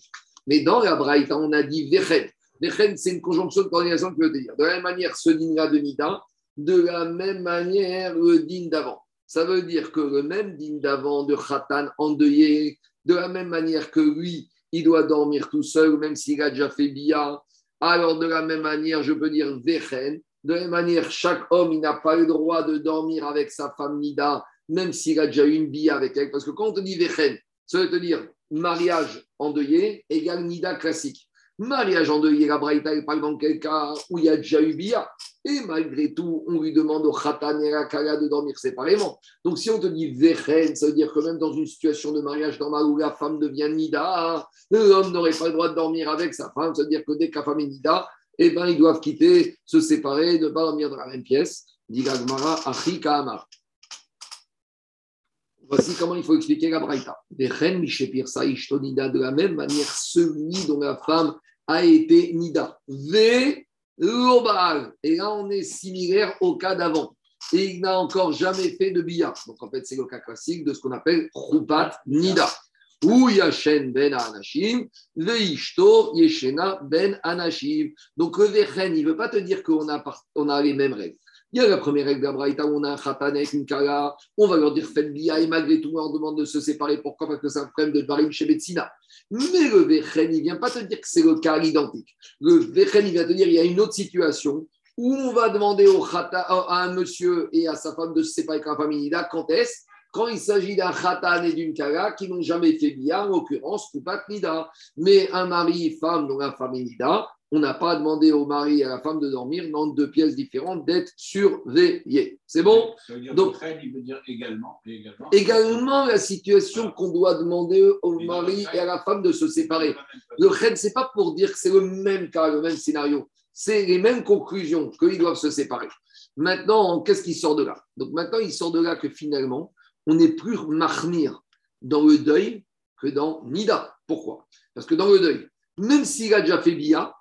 Mais dans la Braïta, on a dit Vechen. Vechen, c'est une conjonction de coordination qui veut dire. De la même manière, ce din de Nida, de la même manière, le din d'avant. Ça veut dire que le même din d'avant de Khatan endeuillé, de la même manière que lui, il doit dormir tout seul, même s'il a déjà fait Bia. Alors, de la même manière, je peux dire Vechen, de la même manière, chaque homme, n'a pas le droit de dormir avec sa femme Nida, même s'il a déjà eu une bille avec elle. Parce que quand on te dit Vechen, ça veut dire mariage endeuillé égale Nida classique. Mariage endeuillé, la Braïta, il parle dans quel cas où il y a déjà eu bia. Et malgré tout, on lui demande au Khatan et à Kala de dormir séparément. Donc si on te dit Vechen, ça veut dire que même dans une situation de mariage normal où la femme devient Nida, l'homme n'aurait pas le droit de dormir avec sa femme. Ça veut dire que dès que la femme est Nida, eh ben, ils doivent quitter, se séparer, ne pas dormir dans la même pièce. Voici comment il faut expliquer la Braïta. De la même manière, celui dont la femme a été Nida. Ve Et là, on est similaire au cas d'avant. Et il n'a encore jamais fait de billard. Donc, en fait, c'est le cas classique de ce qu'on appelle Rupat Nida ou Yashen ben Anashim, Veishto Yeshena ben Anashim. Donc le Vechen, il ne veut pas te dire qu'on a, on a les mêmes règles. Il y a la première règle d'Abraïta où on a un khatan avec une kala, on va leur dire faites bia et malgré tout on demande de se séparer. Pourquoi? Parce que c'est un problème de barim chez Betsina. Mais le Vechen, vient pas te dire que c'est le cas identique. Le Vechen, vient te dire il y a une autre situation où on va demander au khata, à un monsieur et à sa femme de se séparer avec la famille quand est-ce? Quand il s'agit d'un khatan et d'une kara qui n'ont jamais fait bia, en l'occurrence, pas nida. Mais un mari, la femme est nida, on n'a pas demandé au mari et à la femme de dormir dans deux pièces différentes, d'être surveillés. C'est bon Donc, il veut dire également, également, la situation qu'on doit demander au mari et à la femme de se séparer. Le ce c'est pas pour dire que c'est le même cas, le même scénario. C'est les mêmes conclusions qu'ils doivent se séparer. Maintenant, qu'est-ce qui sort de là? Donc maintenant, il sort de là que finalement, on n'est plus marmir dans le deuil que dans Nida. Pourquoi? Parce que dans le deuil, même s'il a déjà fait Bia,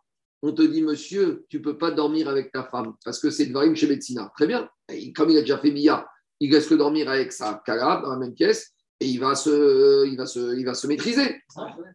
on te dit, monsieur, tu ne peux pas dormir avec ta femme parce que c'est Dvarim chez Médecina. Très bien. comme il a déjà fait Bia, il reste que dormir avec sa Kala dans la même pièce et il va se, il va se, il va se maîtriser.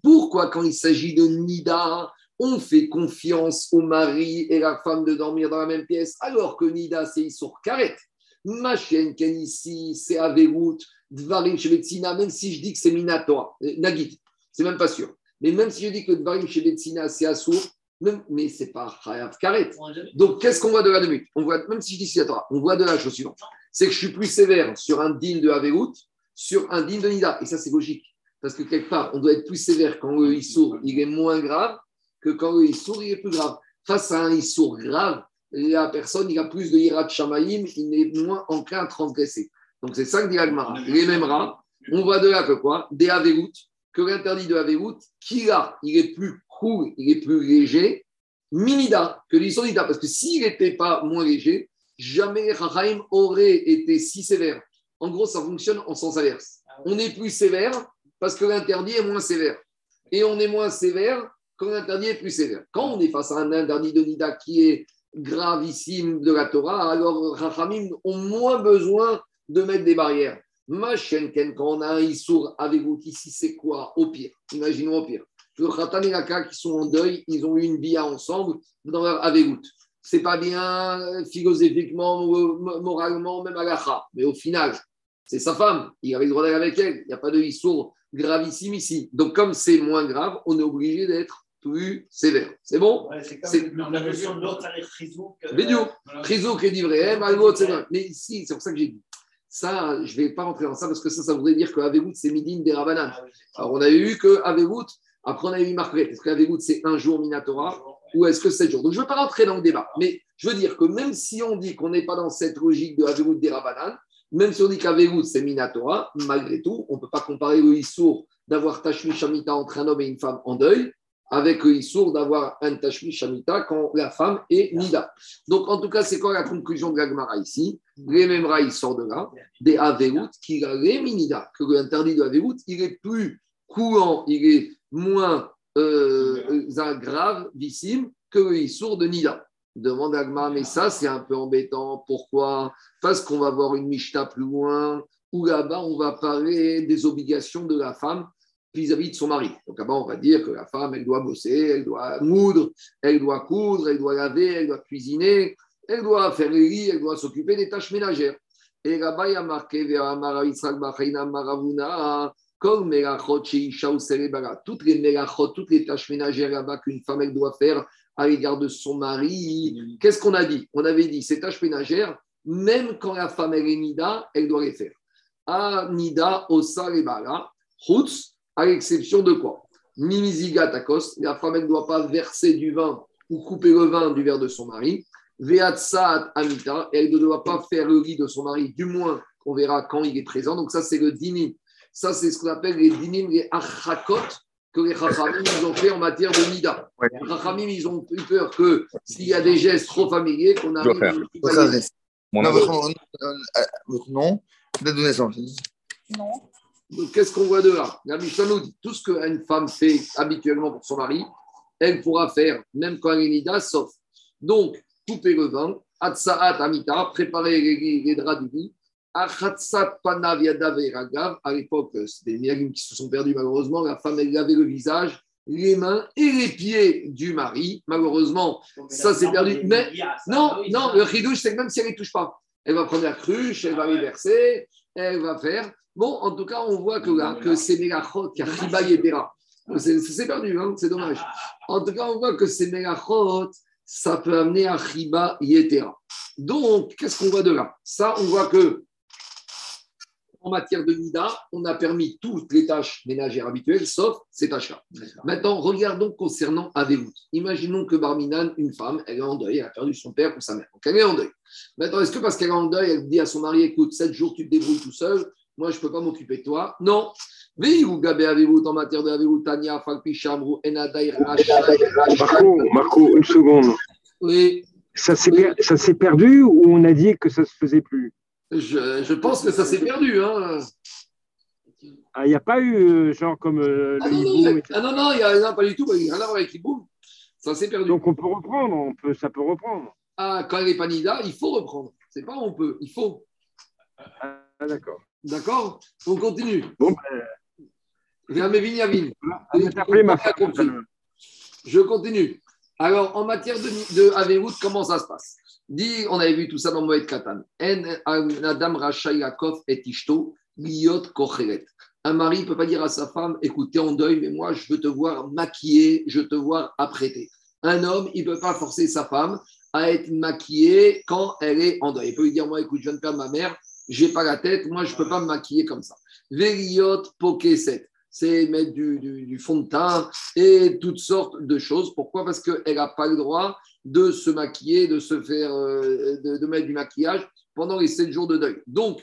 Pourquoi, quand il s'agit de Nida, on fait confiance au mari et la femme de dormir dans la même pièce alors que Nida, c'est sur carrette Ma chienne Ken ici, c'est Averout, Dvarim Shebetsina, même si je dis que c'est Minatoire, euh, Nagit, c'est même pas sûr. Mais même si je dis que Dvarim Shebetsina, c'est Assour, mais ce n'est pas Hayav Karet. Donc, qu'est-ce qu'on voit de la demi on voit, Même si je dis c'est on voit de la chose suivante c'est que je suis plus sévère sur un din de Averout, sur un din de Nida. Et ça, c'est logique. Parce que quelque part, on doit être plus sévère quand le Issour, il est moins grave que quand le Issour, il est plus grave. Face à un Issour grave, la personne, il a plus de Hirat Shamaïm, il est moins enclin à transgresser. Donc c'est ça que dit Agmara. Les mêmes rats, on voit de là que quoi? Des Averout, que l'interdit de Averout, qui a, il est plus il est plus léger, Minida, que l'Isonida. Parce que s'il n'était pas moins léger, jamais Rahaim aurait été si sévère. En gros, ça fonctionne en sens inverse. On est plus sévère parce que l'interdit est moins sévère. Et on est moins sévère quand l'interdit est plus sévère. Quand on est face à un interdit de Nida qui est gravissime de la Torah, alors Rachamim ont moins besoin de mettre des barrières. Ma quand on a un Issour avec vous, ici, c'est quoi Au pire, imaginons au pire. Le Khatan et la qui sont en deuil, ils ont eu une bia ensemble dans leur Avegout. C'est pas bien philosophiquement, moralement, même à la Mais au final, c'est sa femme. Il avait le droit d'aller avec elle. Il n'y a pas de Issour gravissime ici. Donc, comme c'est moins grave, on est obligé d'être plus sévère. C'est bon? Ouais, c'est comme la notion de l'autre, ça arrive frisouk. euh, Bédio, Triso qui est livré, Malgot, c'est vrai. Mais ici, c'est pour ça que j'ai dit. Ça, je ne vais pas rentrer dans ça parce que ça, ça voudrait dire que Avegout, c'est Midin des Rabanan. ah Alors, on avait vu que Avegout, après, on avait vu Marquette. Est-ce qu'Avegout, c'est un jour Minatora ou est-ce que c'est 7 jours? Donc, je ne veux pas rentrer dans le débat. Mais je veux dire que même si on dit qu'on n'est pas dans cette logique de Avegout des Rabanan, même si on dit qu'Avegout, c'est Minatora, malgré tout, on ne peut pas comparer le Issour d'avoir Tashmi Shamita entre un homme et une femme en deuil avec le Issour d'avoir un Tashmi Shamita quand la femme est Nida. Donc, en tout cas, c'est quoi la conclusion de l'Agmara ici? Les Memra, il sort de là, des Avegout, qui a Minida, que l'interdit de Avegout, il est plus courant, il est moins euh, euh, grave, vissime, que le Issour de Nida. Demande Agma, mais ça, c'est un peu embêtant. Pourquoi? Parce qu'on va voir une Mishnah plus loin, où là-bas, on va parler des obligations de la femme vis-à-vis de son mari. Donc là-bas, on va dire que la femme, elle doit bosser, elle doit moudre, elle doit coudre, elle doit laver, elle doit cuisiner, elle doit faire les lits, elle doit s'occuper des tâches ménagères. Et là-bas, il y a marqué Toutes les Melachot, toutes les tâches ménagères là-bas qu'une femme, elle doit faire à l'égard de son mari. Qu'est-ce qu'on a dit? On avait dit ces tâches ménagères, même quand la femme elle est Nida, elle doit les faire. Ah, Nida, Osa, Lebara, Chutz, à l'exception de quoi? Mimiziga takos, la femme elle ne doit pas verser du vin ou couper le vin du verre de son mari. Veatsat amita, elle ne doit pas faire le lit de son mari, du moins on verra quand il est présent. Donc ça c'est le dinim. Ça c'est ce qu'on appelle les dinim, les achakot que les chachamim ils ont fait en matière de nida. Ouais. Les chachamim ils ont eu peur que s'il y a des gestes trop familiers, qu'on arrive faire. à Mon Non, votre, nom- euh, votre nom, date de naissance. Donc, qu'est-ce qu'on voit de là? La Mishnah nous dit tout ce qu'une femme fait habituellement pour son mari, elle pourra faire, même quand elle est nida, sauf. Donc, couper le vin, atsaat amita, préparer les, les draps du lit, et. À l'époque, c'était des miagim qui se sont perdus malheureusement. La femme, elle lavait le visage, les mains et les pieds du mari. Malheureusement, ça c'est perdu. Mais non, non, le chidouche, c'est que même si elle ne touche pas, elle va prendre la cruche, elle va les verser, elle va faire. Bon, en tout cas, on voit que là, que c'est Mélachot qui a Chiba Yedera. C'est perdu, hein, c'est dommage. En tout cas, on voit que c'est Mélachot, ça peut amener à Chiba Yetera. Donc, qu'est-ce qu'on voit de là? Ça, on voit que en matière de Nida, on a permis toutes les tâches ménagères habituelles, sauf ces tâches-là. Maintenant, regardons concernant Avelout. Imaginons que Barminan, une femme, elle est en deuil, elle a perdu son père ou sa mère. Donc, elle est en deuil. Maintenant, est-ce que parce qu'elle est en deuil, elle dit à son mari, écoute, sept jours, tu te débrouilles tout seul, moi, je ne peux pas m'occuper de toi? Non. Veillou Gabé Avelout en matière de Avelout, Tania, Falpi, Chamrou, Enadaï, Marco, Marco, une seconde. Oui, Ça s'est per- ça s'est perdu ou on a dit que ça se faisait plus? Je, je pense que ça s'est perdu. Hein. Ah, Il n'y a pas eu euh, genre comme euh, Ah le non, non, ah non, non, il n'y a non, pas du tout. Il n'y a rien à voir avec Iboum. Ça s'est perdu. Donc on peut reprendre, on peut, ça peut reprendre. Ah, quand elle est panida, il faut reprendre. C'est pas on peut, il faut. Ah, d'accord. D'accord? On continue. Bon, ben, a. Je continue. Alors, en matière de, de Averout, comment ça se passe? On avait vu tout ça dans Moed Katan. Et Liot. Un mari ne peut pas dire à sa femme Écoute, t'es en deuil, mais moi, je veux te voir maquillée, je veux te voir apprêtée. Un homme, il ne peut pas forcer sa femme à être maquillée quand elle est en deuil. Il peut lui dire Moi, écoute, je viens de perdre ma mère, j'ai pas la tête, moi, je ne peux pas me maquiller comme ça. Veriot Pokeset c'est mettre du, fond de teint et toutes sortes de choses. Pourquoi? Parce qu'elle n'a pas le droit de se maquiller, de se faire, euh, de, mettre du maquillage pendant les sept jours de deuil. Donc,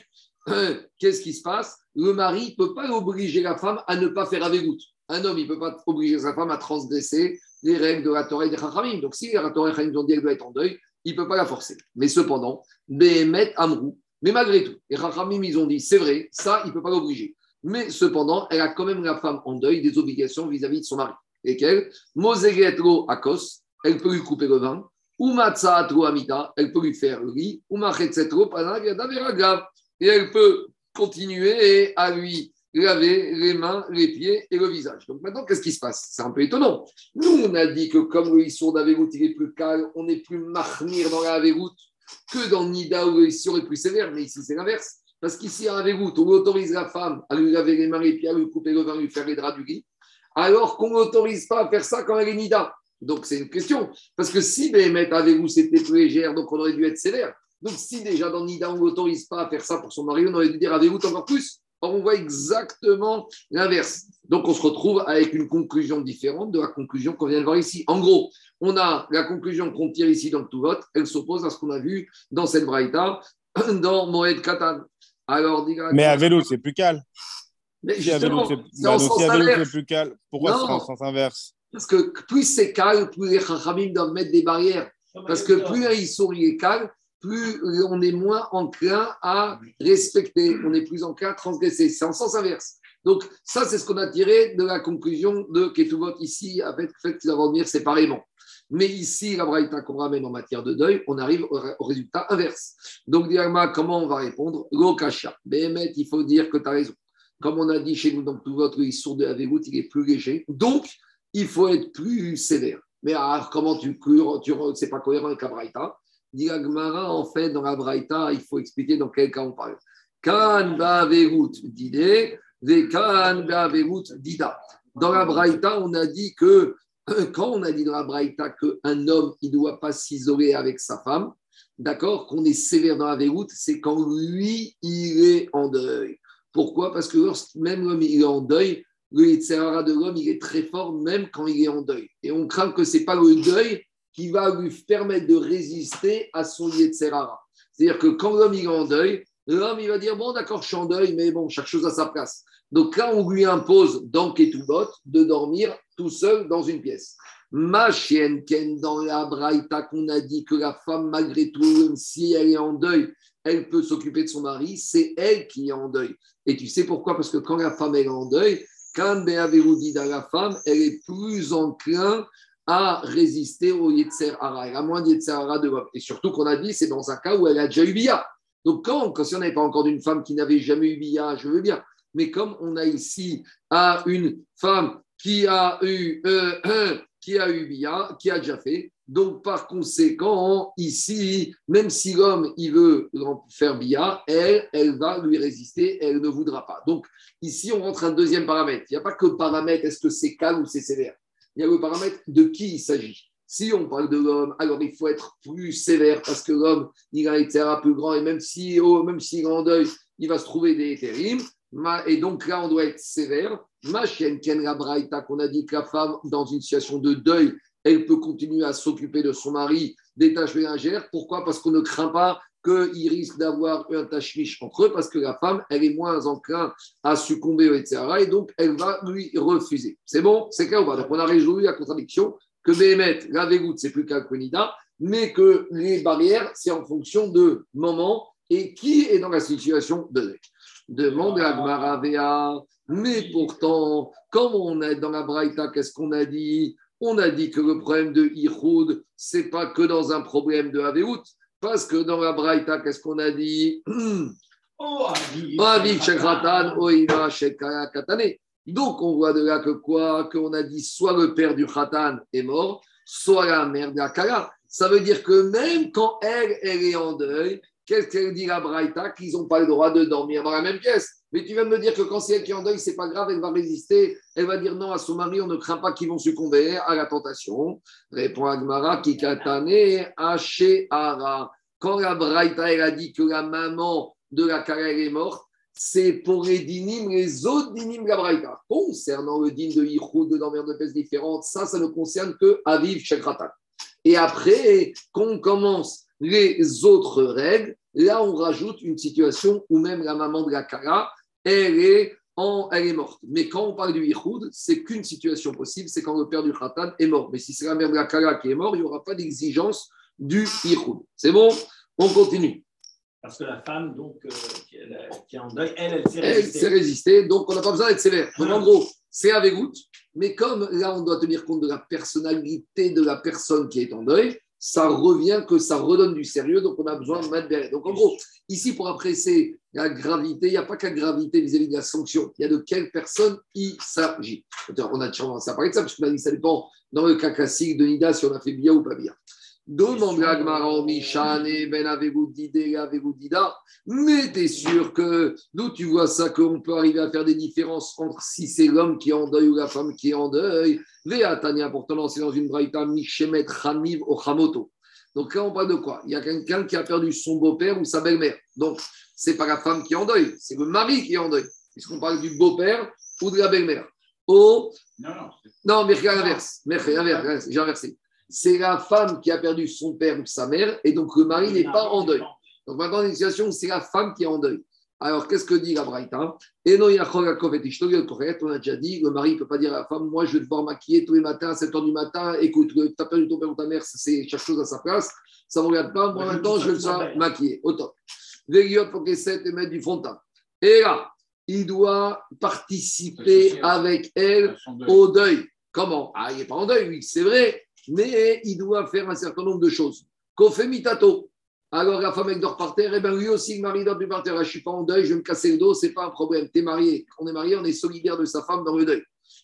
qu'est-ce qui se passe? Le mari ne peut pas obliger la femme à ne pas faire avec. Un homme, il ne peut pas obliger sa femme à transgresser les règles de la Torah et des Chachamim. Donc, si la Torah et ont dit qu'elle doit être en deuil, il ne peut pas la forcer. Mais cependant, Behemet Amrou. Mais malgré tout, les Chachamim, ils ont dit, c'est vrai, ça, il ne peut pas l'obliger. Mais cependant, elle a quand même la femme en deuil des obligations vis-à-vis de son mari. Lesquelles? Mosegetro akos, elle peut lui couper le vin. Ou amita, elle peut lui faire le lit. Ou. Et elle peut continuer à lui laver les mains, les pieds et le visage. Donc maintenant, qu'est-ce qui se passe? C'est un peu étonnant. Nous, on a dit que comme le Issour d'Averout, il est plus calme, on est plus marmire dans la Avérout que dans Nida où le Issour est plus sévère. Mais ici, c'est l'inverse. Parce qu'ici, à Avegout, on autorise la femme à lui laver les mains et puis à lui couper le vin, lui faire les draps du lit, alors qu'on n'autorise pas à faire ça quand elle est nida. Donc, c'est une question. Parce que si Béhémet avec vous, c'était plus légère, donc on aurait dû être sévère. Donc, si déjà dans Nida, on ne l'autorise pas à faire ça pour son mari, on aurait dû dire avec vous encore plus? Or, on voit exactement l'inverse. Donc, on se retrouve avec une conclusion différente de la conclusion qu'on vient de voir ici. En gros, on a la conclusion qu'on tire ici dans tout vote, elle s'oppose à ce qu'on a vu dans cette braïta, dans Moed Katan. Alors, Mais à vélo, c'est plus calme. Mais Si à vélo, c'est bah, si plus calme. Pourquoi c'est en sens inverse? Parce que plus c'est calme, plus les Chachamim doivent mettre des barrières. Parce que plus un Issour il est calme, plus on est moins enclin à respecter, on est plus enclin à transgresser. C'est en sens inverse. Donc, ça, c'est ce qu'on a tiré de la conclusion de Ketuvot ici, avec le fait qu'ils vont venir séparément. Mais ici, la braïta qu'on ramène en matière de deuil, on arrive au, résultat inverse. Donc, Diagma, comment on va répondre? Lokasha. Béhémet, il faut dire que tu as raison. Comme on a dit chez nous dans tout votre Issour de Avegout, il est plus léger. Donc, il faut être plus sévère. Mais alors, comment tu cures tu, C'est pas cohérent avec la Braïta? Dit Agmara, en fait, dans la Braïta, il faut expliquer dans quel cas on parle. Kan ba'averut d'ida. Dans la Braïta, on a dit que, quand on a dit dans la Braïta qu'un homme, il ne doit pas s'isoler avec sa femme, d'accord, qu'on est sévère dans la véroute, c'est quand lui, il est en deuil. Pourquoi? Parce que lorsque même l'homme il est en deuil, le Yitzhara de l'homme, il est très fort même quand il est en deuil. Et on craint que ce n'est pas le deuil qui va lui permettre de résister à son Yitzhara. C'est-à-dire que quand l'homme il est en deuil, l'homme il va dire Bon, d'accord, je suis en deuil, mais bon, chaque chose à sa place. Donc là, on lui impose dans Ketubot de dormir tout seul dans une pièce. Ma chienne, Ken, dans la Braïta qu'on a dit que la femme, malgré tout, même si elle est en deuil, elle peut s'occuper de son mari, c'est elle qui est en deuil. Et tu sais pourquoi? Parce que quand la femme est en deuil, quand dit dans la femme, elle est plus enclin à résister au Yetzer Hara. Elle moins de. Et surtout qu'on a dit, c'est dans un cas où elle a déjà eu Bia. Donc quand, quand si on n'avait pas encore d'une femme qui n'avait jamais eu Bia, je veux bien. Mais comme on a ici une femme qui a eu, euh, euh, qui a eu Bia, qui a déjà fait, donc par conséquent, ici, même si l'homme il veut faire Bia, elle, elle va lui résister, elle ne voudra pas. Donc ici, on rentre un deuxième paramètre. Il n'y a pas que paramètre est-ce que c'est calme ou c'est sévère? Il y a le paramètre de qui il s'agit. Si on parle de l'homme, alors il faut être plus sévère parce que l'homme, il a été plus grand et même si, oh, même s'il en deuil, il va se trouver des terribles. Et donc là, on doit être sévère. Ma chienne, Ken la Braïta, qu'on a dit que la femme, dans une situation de deuil, elle peut continuer à s'occuper de son mari des tâches ménagères. Pourquoi? Parce qu'on ne craint pas qu'il risque d'avoir un tâche-miche entre eux, parce que la femme, elle est moins enclin à succomber, etc. Et donc, elle va lui refuser. C'est bon? C'est clair ou pas? Donc, on a résolu la contradiction que Béhémet, la Végout, c'est plus qu'un Nida, mais que les barrières, c'est en fonction de moment et qui est dans la situation de deuil. Demande à Gmaravea. Mais pourtant, comme on est dans la Braïta, qu'est-ce qu'on a dit? On a dit que le problème de Ihoud, c'est pas que dans un problème de Aveout, parce que dans la Braïta, qu'est-ce qu'on a dit? Oh, Aviv. Aviv Shekratan, Oima Shekaya Katane. Donc, on voit de là que quoi? Qu'on a dit soit le père du Khatan est mort, soit la mère de la Kala. Ça veut dire que même quand elle, elle est en deuil, qu'est-ce qu'elle dit la Braïta Qu'ils n'ont pas le droit de dormir dans la même pièce? Mais tu viens de me dire que quand c'est elle qui est en deuil, c'est pas grave, elle va résister. Elle va dire non à son mari, on ne craint pas qu'ils vont succomber à la tentation. Répond Agmara, qui katane Ara. Quand la Braïta, elle a dit que la maman de la Kala, est morte, c'est pour les dinim, les autres dinim de la Braïta. Concernant le din de Yichud, de dormir de pièces différentes, ça, ça ne concerne que Aviv Shekratan. Et après, qu'on commence les autres règles, là, on rajoute une situation où même la maman de la Kala, elle est, en, elle est morte. Mais quand on parle du Yichud, c'est qu'une situation possible, c'est quand le père du Khatan est mort. Mais si c'est la mère de la Kala qui est morte, il n'y aura pas d'exigence du Yichud. C'est bon? On continue. Parce que la femme, donc, euh, qui, est, qui est en deuil, elle, elle s'est Elle résistée. s'est résistée, donc on n'a pas besoin d'être sévère. Donc en gros, c'est avec goutte, mais comme là, on doit tenir compte de la personnalité de la personne qui est en deuil, ça revient que ça redonne du sérieux, donc on a besoin de mettre derrière. Donc en gros, ici, pour apprécier la gravité, il n'y a pas qu'à gravité vis-à-vis de la sanction, il y a de quelle personne il s'agit. On a déjà commencé à parler de ça, parce qu'on a dit que ça dépend dans le cas classique de Nida si on a fait bien ou pas bien. Demande la Gemara au Mishan et Ben Avegoudida. Mais tu es sûr que d'où tu vois ça qu'on peut arriver à faire des différences entre si c'est l'homme qui est en deuil ou la femme qui est en deuil? Vea Tania, pourtant, c'est dans une braïta Mishemet Hamiv o Hamoto. Donc là, on parle de quoi Il y a quelqu'un qui a perdu son beau-père ou sa belle-mère. Donc, c'est pas la femme qui est en deuil, c'est le mari qui est en deuil. Puisqu'on parle du beau-père ou de la belle-mère? Oh, Non, non, non, mais l'inverse, j'ai inversé. C'est la femme qui a perdu son père ou sa mère, et donc le mari n'est pas en deuil. Donc maintenant, une situation où c'est la femme qui est en deuil. Alors, qu'est-ce que dit la Braïta Et non, il y a Chogakov et Tishto, on a déjà dit, le mari ne peut pas dire à la femme, moi je vais devoir maquiller tous les matins à 7 h du matin, écoute, tu as perdu ton père ou ta mère, c'est chaque chose à sa place, ça ne me regarde pas, moi maintenant je vais le maquiller, au top. Véliot, faut qu'il et mettre du fond de teint. Et là, il doit participer avec elle au deuil. Comment? Ah, il n'est pas en deuil, oui, c'est vrai, mais il doit faire un certain nombre de choses. Mitato. Alors la femme elle dort par terre, et bien lui aussi, le mari dort par terre. Ah, Je ne suis pas en deuil, je vais me casser le dos, c'est pas un problème. Tu es marié. On est marié, on est solidaire de sa femme dans le deuil.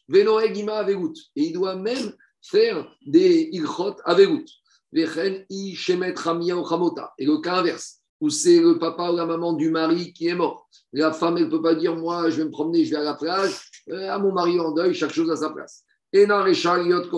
Venoé Guima Avegout. Et il doit même faire des ilchot Avegout. Vechen i shemet ramia ou chamota. Et le cas inverse, où c'est le papa ou la maman du mari qui est mort. La femme, elle ne peut pas dire Moi, je vais me promener, je vais à la plage. Euh, à mon mari en deuil, chaque chose à sa place. Et non, Yot,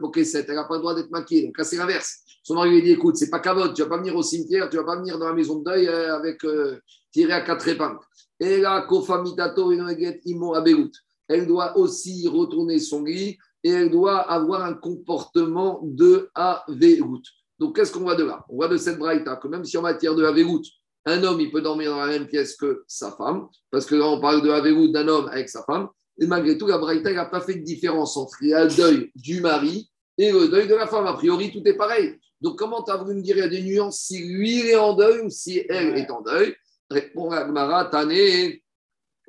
Pokeset, elle n'a pas le droit d'être maquillée. Donc là, c'est l'inverse. Son mari lui dit écoute, c'est pas cavote, tu vas pas venir au cimetière, tu vas pas venir dans la maison de deuil euh, avec euh, tiré à quatre épingles. Et là, Kofamitato, Imo, Abegout. Elle doit aussi retourner son lit et elle doit avoir un comportement de Avegout. Donc, qu'est-ce qu'on voit de là? On voit de cette braïta que même si en matière de Avegout, un homme, il peut dormir dans la même pièce que sa femme, parce que là, on parle de Avegout d'un homme avec sa femme, et malgré tout, la Braïta n'a pas fait de différence entre le deuil du mari et le deuil de la femme. A priori, tout est pareil. Donc, comment tu as voulu me dire il y a des nuances si lui est en deuil ou si elle est en deuil? Répond Agmara, Tané,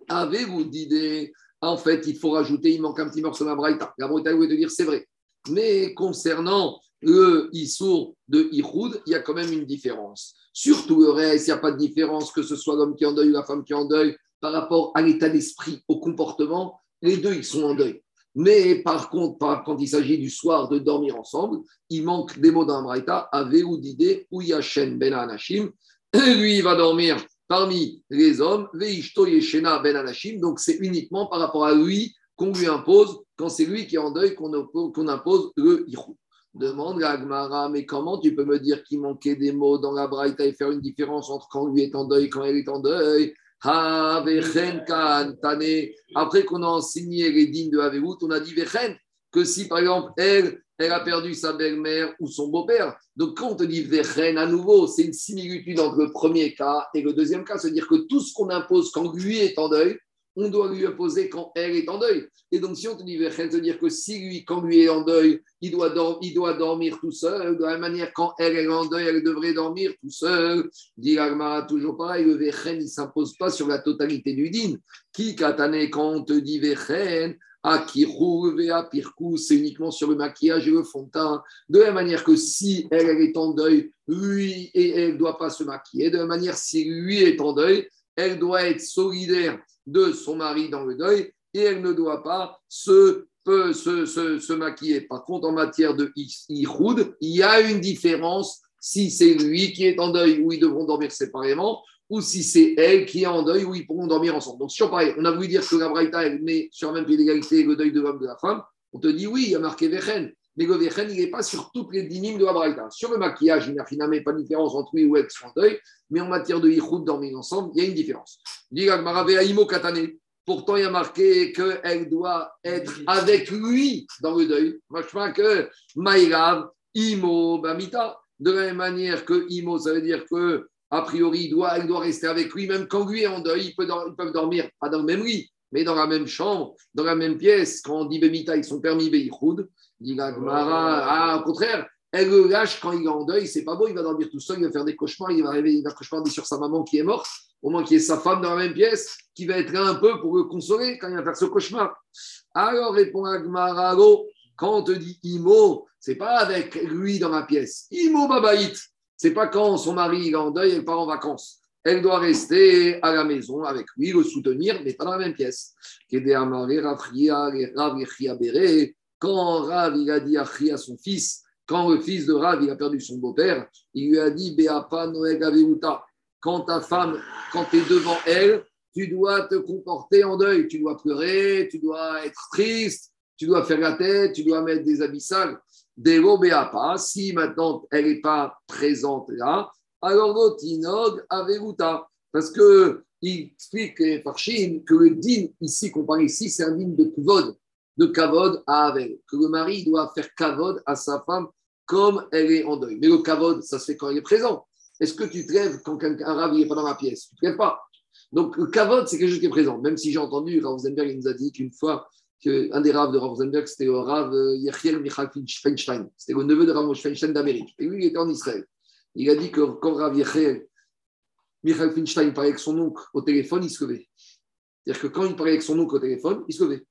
avez-vous d'idées En fait, il faut rajouter, il manque un petit morceau de la Braïta. La Braïta voulait te dire c'est vrai. Mais concernant le Issour de Ihoud, il y a quand même une différence. Surtout le reste, il n'y a pas de différence que ce soit l'homme qui est en deuil ou la femme qui est en deuil par rapport à l'état d'esprit, au comportement, les deux, ils sont en deuil. Mais par contre, par- quand il s'agit du soir de dormir ensemble, il manque des mots dans Braïta, Ave ou d'idée, ou Yashen ben Anashim. Lui, il va dormir parmi les hommes, Veishto Yeshena ben Anashim. Donc, c'est uniquement par rapport à lui qu'on lui impose, quand c'est lui qui est en deuil, qu'on impose, le Ichou. Demande la Agmara, mais comment tu peux me dire qu'il manquait des mots dans la Braïta et faire une différence entre quand lui est en deuil et quand elle est en deuil? Après qu'on a enseigné les dînes de Haveout, on a dit vechen, que si par exemple elle, elle a perdu sa belle-mère ou son beau-père, donc quand on te dit vechen à nouveau, c'est une similitude entre le premier cas et le deuxième cas, c'est-à-dire que tout ce qu'on impose quand lui est en deuil, on doit lui imposer quand elle est en deuil. Et donc, si on te dit vechen, c'est-à-dire que si lui, quand lui est en deuil, il doit, dormir tout seul, de la même manière, quand elle est en deuil, elle devrait dormir tout seul. Dit toujours pareil, le vechen, ne s'impose pas sur la totalité du din. Qui, katane, quand on te dit vechen, à kirou, vea pirkou, c'est uniquement sur le maquillage et le fond de teint. De la manière que si elle, elle est en deuil, lui, et elle ne doit pas se maquiller. De la manière, si lui est en deuil, elle doit être solidaire de son mari dans le deuil et elle ne doit pas se, se, se- se maquiller. Par contre, en matière de Ihoud, il y a une différence si c'est lui qui est en deuil où ils devront dormir séparément ou si c'est elle qui est en deuil où ils pourront dormir ensemble. Donc, sur pareil, on a voulu dire que la Braïta, elle met sur un même pied d'égalité le deuil de l'homme de la femme. On te dit oui, il y a marqué Vechen. Mais le Vechen, il n'est pas sur toutes les dynimes de la Braïta. Sur le maquillage, il n'y a finalement pas de différence entre lui ou sont en deuil. Mais en matière de Ihoud, dormir ensemble, il y a une différence. Pourtant, il y a marqué qu'elle doit être avec lui dans le deuil. Pense que Maïrav, Imo, Bamita. De la même manière que Imo, ça veut dire que a priori, il doit, elle doit rester avec lui, même quand lui est en deuil, ils peuvent, dormir, pas dans le même lit, mais dans la même chambre, dans la même pièce. Quand on dit Bemita, ils sont permis Beichoud. Dit ah, au contraire, elle le lâche quand il est en deuil, c'est pas beau, il va dormir tout seul, il va faire des cauchemars, il va rêver, il va cauchemarder sur sa maman qui est morte, au moins qu'il y ait sa femme dans la même pièce, qui va être là un peu pour le consoler quand il va faire ce cauchemar. Alors répond Agmara, allô, quand on te dit Imo, c'est pas avec lui dans la pièce. Imo Babaït, c'est pas quand son mari est en deuil et part en vacances. Elle doit rester à la maison avec lui, le soutenir, mais pas dans la même pièce. Amare, Rav Quand Rav il a dit à son fils quand le fils de Rav a perdu son beau-père, il lui a dit Beapa Noeg Aveuta. Quand ta femme, quand tu es devant elle, tu dois te comporter en deuil. Tu dois pleurer, tu dois être triste, tu dois faire la tête, tu dois mettre des habits sales. Dero Beapa. Si maintenant elle n'est pas présente là, alors Notinog Aveuta. Parce que il explique Farshim que le din ici, qu'on parle ici, c'est un din de kavod, de kavod à Avel. Que le mari doit faire kavod à sa femme comme elle est en deuil. Mais le kavod, ça se fait quand elle est présent. Est-ce que tu te lèves quand un rave n'est pas dans la pièce? Tu ne te lèves pas. Donc le kavod, c'est quelque chose qui est présent. Même si j'ai entendu, Rosenberg il nous a dit qu'une fois, qu'un des raves de Rosenberg, c'était le Rav euh, Yechiel Michal Feinstein. C'était le neveu de Rav Feinstein d'Amérique. Et lui, il était en Israël. Il a dit que quand Rav Yechiel Michael Finstein parlait avec son oncle au téléphone, il se levait. C'est-à-dire que quand il parlait avec son oncle au téléphone, il se levait.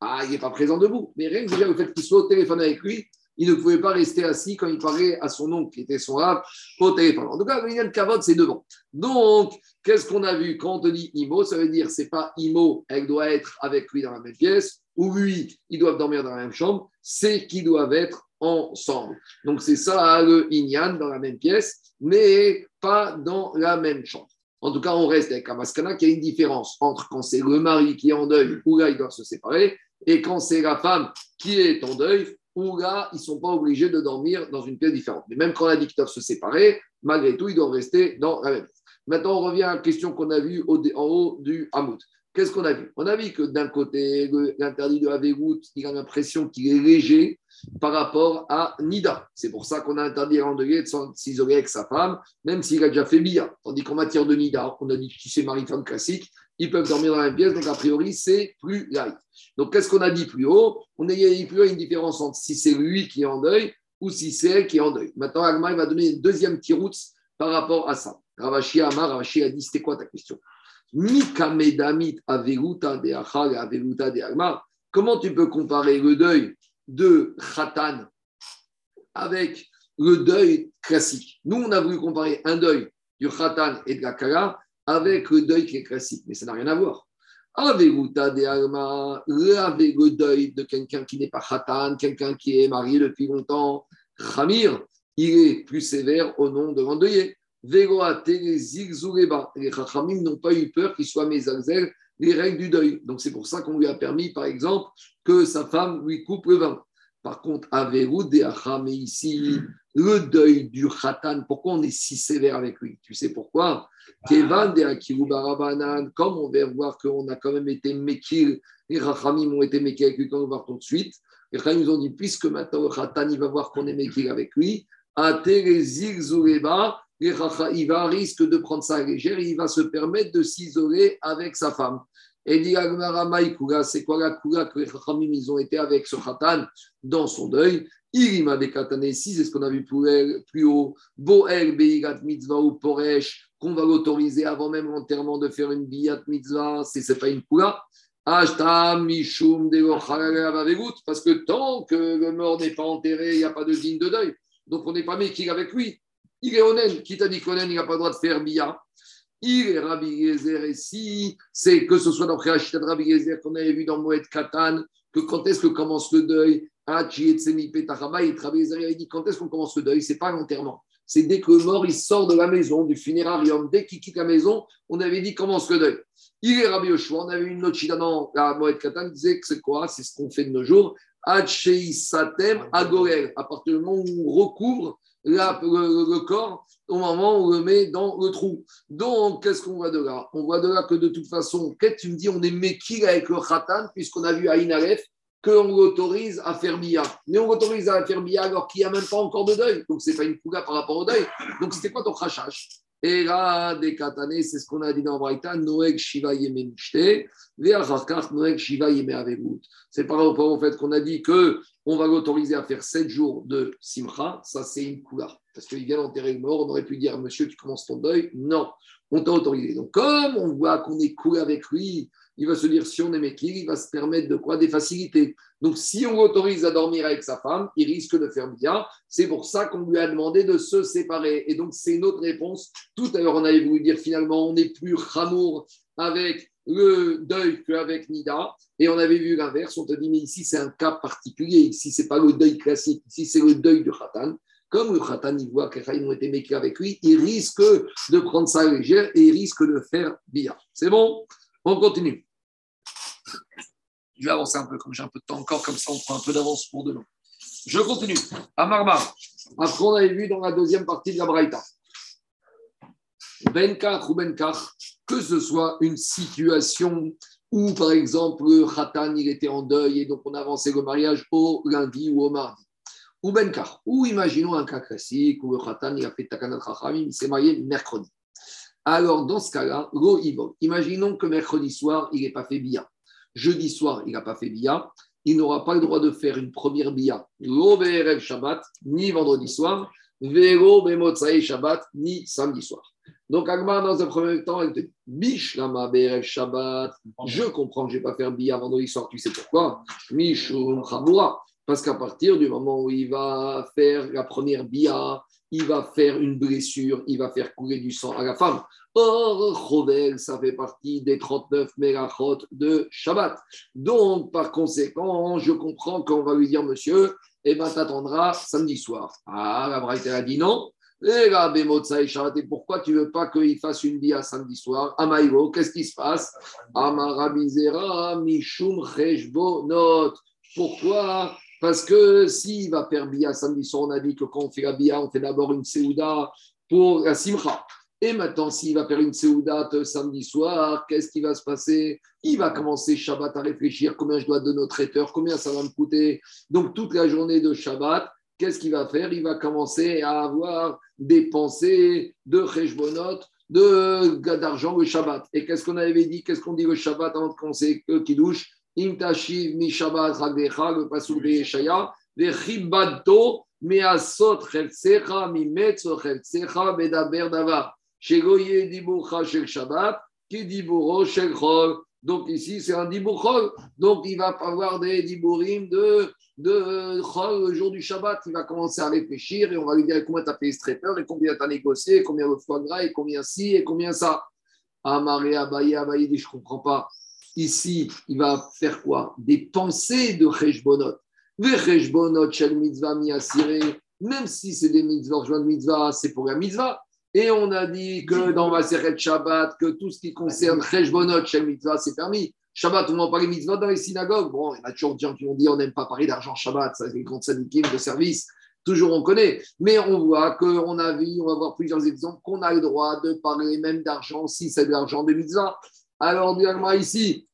Ah, il n'est pas présent debout. Mais rien que déjà le fait qu'il soit au téléphone avec lui, il ne pouvait pas rester assis quand il parlait à son oncle, qui était son rap, au téléphone. En tout cas, le c'est devant. Donc, qu'est-ce qu'on a vu? Quand on te dit Imo, ça veut dire c'est pas Imo, elle doit être avec lui dans la même pièce, ou lui, ils doivent dormir dans la même chambre, c'est qu'ils doivent être ensemble. Donc, c'est ça le Inyan dans la même pièce, mais pas dans la même chambre. En tout cas, on reste avec Amaskana qui a une différence entre quand c'est le mari qui est en deuil, où là, ils doivent se séparer, et quand c'est la femme qui est en deuil, où là, ils ne sont pas obligés de dormir dans une pièce différente. Mais même quand on a se séparer, malgré tout, ils doivent rester dans la même pièce. Maintenant, on revient à la question qu'on a vue en haut du Hamoud. Qu'est-ce qu'on a vu? On a vu que d'un côté, l'interdit de la Véroute, il a l'impression qu'il est léger par rapport à Nida. C'est pour ça qu'on a interdit à l'endeuillé de s'isoler avec sa femme, même s'il a déjà fait Bia. Tandis qu'en matière de Nida, on a dit que si c'est mari-femme classique, ils peuvent dormir dans la même pièce, donc a priori, c'est plus light. Donc, qu'est-ce qu'on a dit plus haut? On a dit plus haut une différence entre si c'est lui qui est en deuil ou si c'est elle qui est en deuil. Maintenant, Agma va donner une deuxième tiroute par rapport à ça. Ravashi Amar, Ravashi a dit c'était quoi ta question? De Comment tu peux comparer le deuil de Khatan avec le deuil classique? Nous, on a voulu comparer un deuil du Khatan et de la Kala avec le deuil qui est classique, mais ça n'a rien à voir. De Alma, le deuil de quelqu'un qui n'est pas Khatan, quelqu'un qui est marié depuis longtemps, Khamir, il est plus sévère au nom de l'endeuillé. Les Chachamim n'ont pas eu peur qu'il soit mésalzel les règles du deuil. Donc c'est pour ça qu'on lui a permis, par exemple, que sa femme lui coupe le vin. Par contre, Averou de et ici, le deuil du Khatan, pourquoi on est si sévère avec lui? Tu sais pourquoi? Kevan de comme on va voir qu'on a quand même été Mekil, les Rachamim ont été Mekil avec lui, quand on va voir tout de suite. Les Rachamim nous ont dit, puisque maintenant le Khatan, il va voir qu'on est Mekil avec lui, il va risque de prendre ça à légère et il va se permettre de s'isoler avec sa femme. Et dit c'est quoi la kula que les Chachamim ils ont été avec ce Khatan dans son deuil? Il m'a décatané si c'est ce qu'on a vu plus haut. Boel Mitzvah ou Poresh, qu'on va l'autoriser avant même l'enterrement de faire une Biyat Mitzvah, si ce n'est pas une kula. Parce que tant que le mort n'est pas enterré, il n'y a pas de digne de deuil. Donc on n'est pas méquille avec lui. Il est onen. Qui t'a dit qu'onen, il n'a pas le droit de faire bia Il est Rabbi Yezer. Et si c'est que ce soit dans Préachita de Rabbi Yezer qu'on avait vu dans Moed Katan, que quand est-ce que commence le deuil? Rabbi Yezer avait dit quand est-ce qu'on commence le deuil? C'est pas l'enterrement. C'est dès que le mort il sort de la maison, du funérarium, dès qu'il quitte la maison, on avait dit commence le deuil. Il est Rabbi Yoshua, on avait une note dans la Moed Katan qui disait que c'est quoi? C'est ce qu'on fait de nos jours. Satem Agorel, à partir du moment où on recouvre le, corps au moment où on le met dans le trou. Donc, qu'est-ce qu'on voit de là? On voit de là que de toute façon, qu'est-ce que tu me dis On est mékil avec le khatan, puisqu'on a vu à Inalef qu'on l'autorise à faire bia. Mais on l'autorise à faire bia alors qu'il n'y a même pas encore de deuil. Donc, ce n'est pas une fouga par rapport au deuil. Donc, c'était quoi ton khachach et là, des katanes, c'est ce qu'on a dit dans Braïta, Noeg Shiva Yeme Noeg Shiva C'est par rapport au fait qu'on a dit que on va l'autoriser à faire 7 jours de Simcha, ça c'est une couleur. Parce qu'il vient d'enterrer le mort, on aurait pu dire, monsieur, tu commences ton deuil. Non, on t'a autorisé. Donc, comme on voit qu'on est cool avec lui, il va se dire, si on est méquille, il va se permettre de quoi Des facilités. Donc, si on l'autorise à dormir avec sa femme, il risque de faire bien. C'est pour ça qu'on lui a demandé de se séparer. Et donc, c'est notre réponse. Tout à l'heure, on avait voulu dire finalement, on n'est plus ramour avec le deuil qu'avec Nida, et on avait vu l'inverse, on te dit, mais ici c'est un cas particulier, ici c'est pas le deuil classique, ici c'est le deuil du Khatan. Comme le Khatan, il voit que ont été avec lui, il risque de prendre ça légère et il risque de faire bien. C'est bon? On continue. Je vais avancer un peu, comme j'ai un peu de temps encore, comme ça on prend un peu d'avance pour demain. Je continue. À. Après, on avait vu dans la deuxième partie de la Braïta. Benkar ou Benkar, que ce soit une situation où, par exemple, le Khatan, il était en deuil et donc on avançait le mariage au lundi ou au mardi. Ou Benkar, ou imaginons un cas classique où Khatan, il a fait Takanat Chachamim, il s'est marié mercredi. Alors, dans ce cas-là, Imaginons que mercredi soir, il n'est pas fait bien. Jeudi soir, il n'a pas fait bia, il n'aura pas le droit de faire une première bia, Shabbat, ni vendredi soir, Vero Bemotsai Shabbat, ni samedi soir. Donc, Agmar, dans un premier temps, elle dit Bishlama Shabbat, je comprends que je ne vais pas faire bia vendredi soir, tu sais pourquoi? Mishum Chamura, parce qu'à partir du moment où il va faire la première bia, il va faire une blessure, il va faire couler du sang à la femme. Or, Chovel, ça fait partie des 39 mégachot de Shabbat. Donc, par conséquent, je comprends qu'on va lui dire, monsieur, eh bien, t'attendras samedi soir. Ah, la Braïta a dit non. Et là, et pourquoi tu veux pas qu'il fasse une bia samedi soir? Amaïgo, qu'est-ce qui se passe? Amarabizera, Mishum, Not. Pourquoi Parce que s'il va faire bia samedi soir, on a dit que quand on fait la bia, on fait d'abord une seouda pour la simcha. Et maintenant, s'il va faire une Seoudat samedi soir, qu'est-ce qui va se passer? Il va commencer Shabbat à réfléchir combien je dois donner au traiteur, combien ça va me coûter. Donc, toute la journée de Shabbat, qu'est-ce qu'il va faire? Il va commencer à avoir des pensées de Cheshbonot, d'argent le Shabbat. Et qu'est-ce qu'on avait dit? Qu'est-ce qu'on dit le Shabbat avant de commencer qui douche Imtashiv mi Shabbat ragdecha, le pasuk de Yeshaya, de Chibadto, mi asot chelsecha, mi metzo chelsecha, bedaber davar. Shabbat, qui Donc ici, c'est un dibourchol. Donc il va avoir des dibourim de, de chol le jour du Shabbat. Il va commencer à réfléchir et on va lui dire combien tu as payé ce traiteur et combien tu as négocié, et combien de foie gras et combien ci et combien ça. Amaré, Abaye, Abaye, je ne comprends pas. Ici, il va faire quoi? Des pensées de Cheshbonot. Cheshbonot, Shel Mitzvah, Même si c'est des mitzvahs, de mitzvah, c'est pour la mitzvah. Et on a dit que dans Maseret Shabbat, que tout ce qui concerne Cheshbonot, Shem Mitzvah, c'est permis. Shabbat, on va parler mitzvah dans les synagogues. Bon, il y a toujours des gens qui ont dit on n'aime pas parler d'argent Shabbat, ça c'est syndiqués de service. Toujours on connaît. Mais on voit qu'on a vu, on va voir plusieurs exemples, qu'on a le droit de parler même d'argent si c'est de l'argent de mitzvah. Alors, directement ici,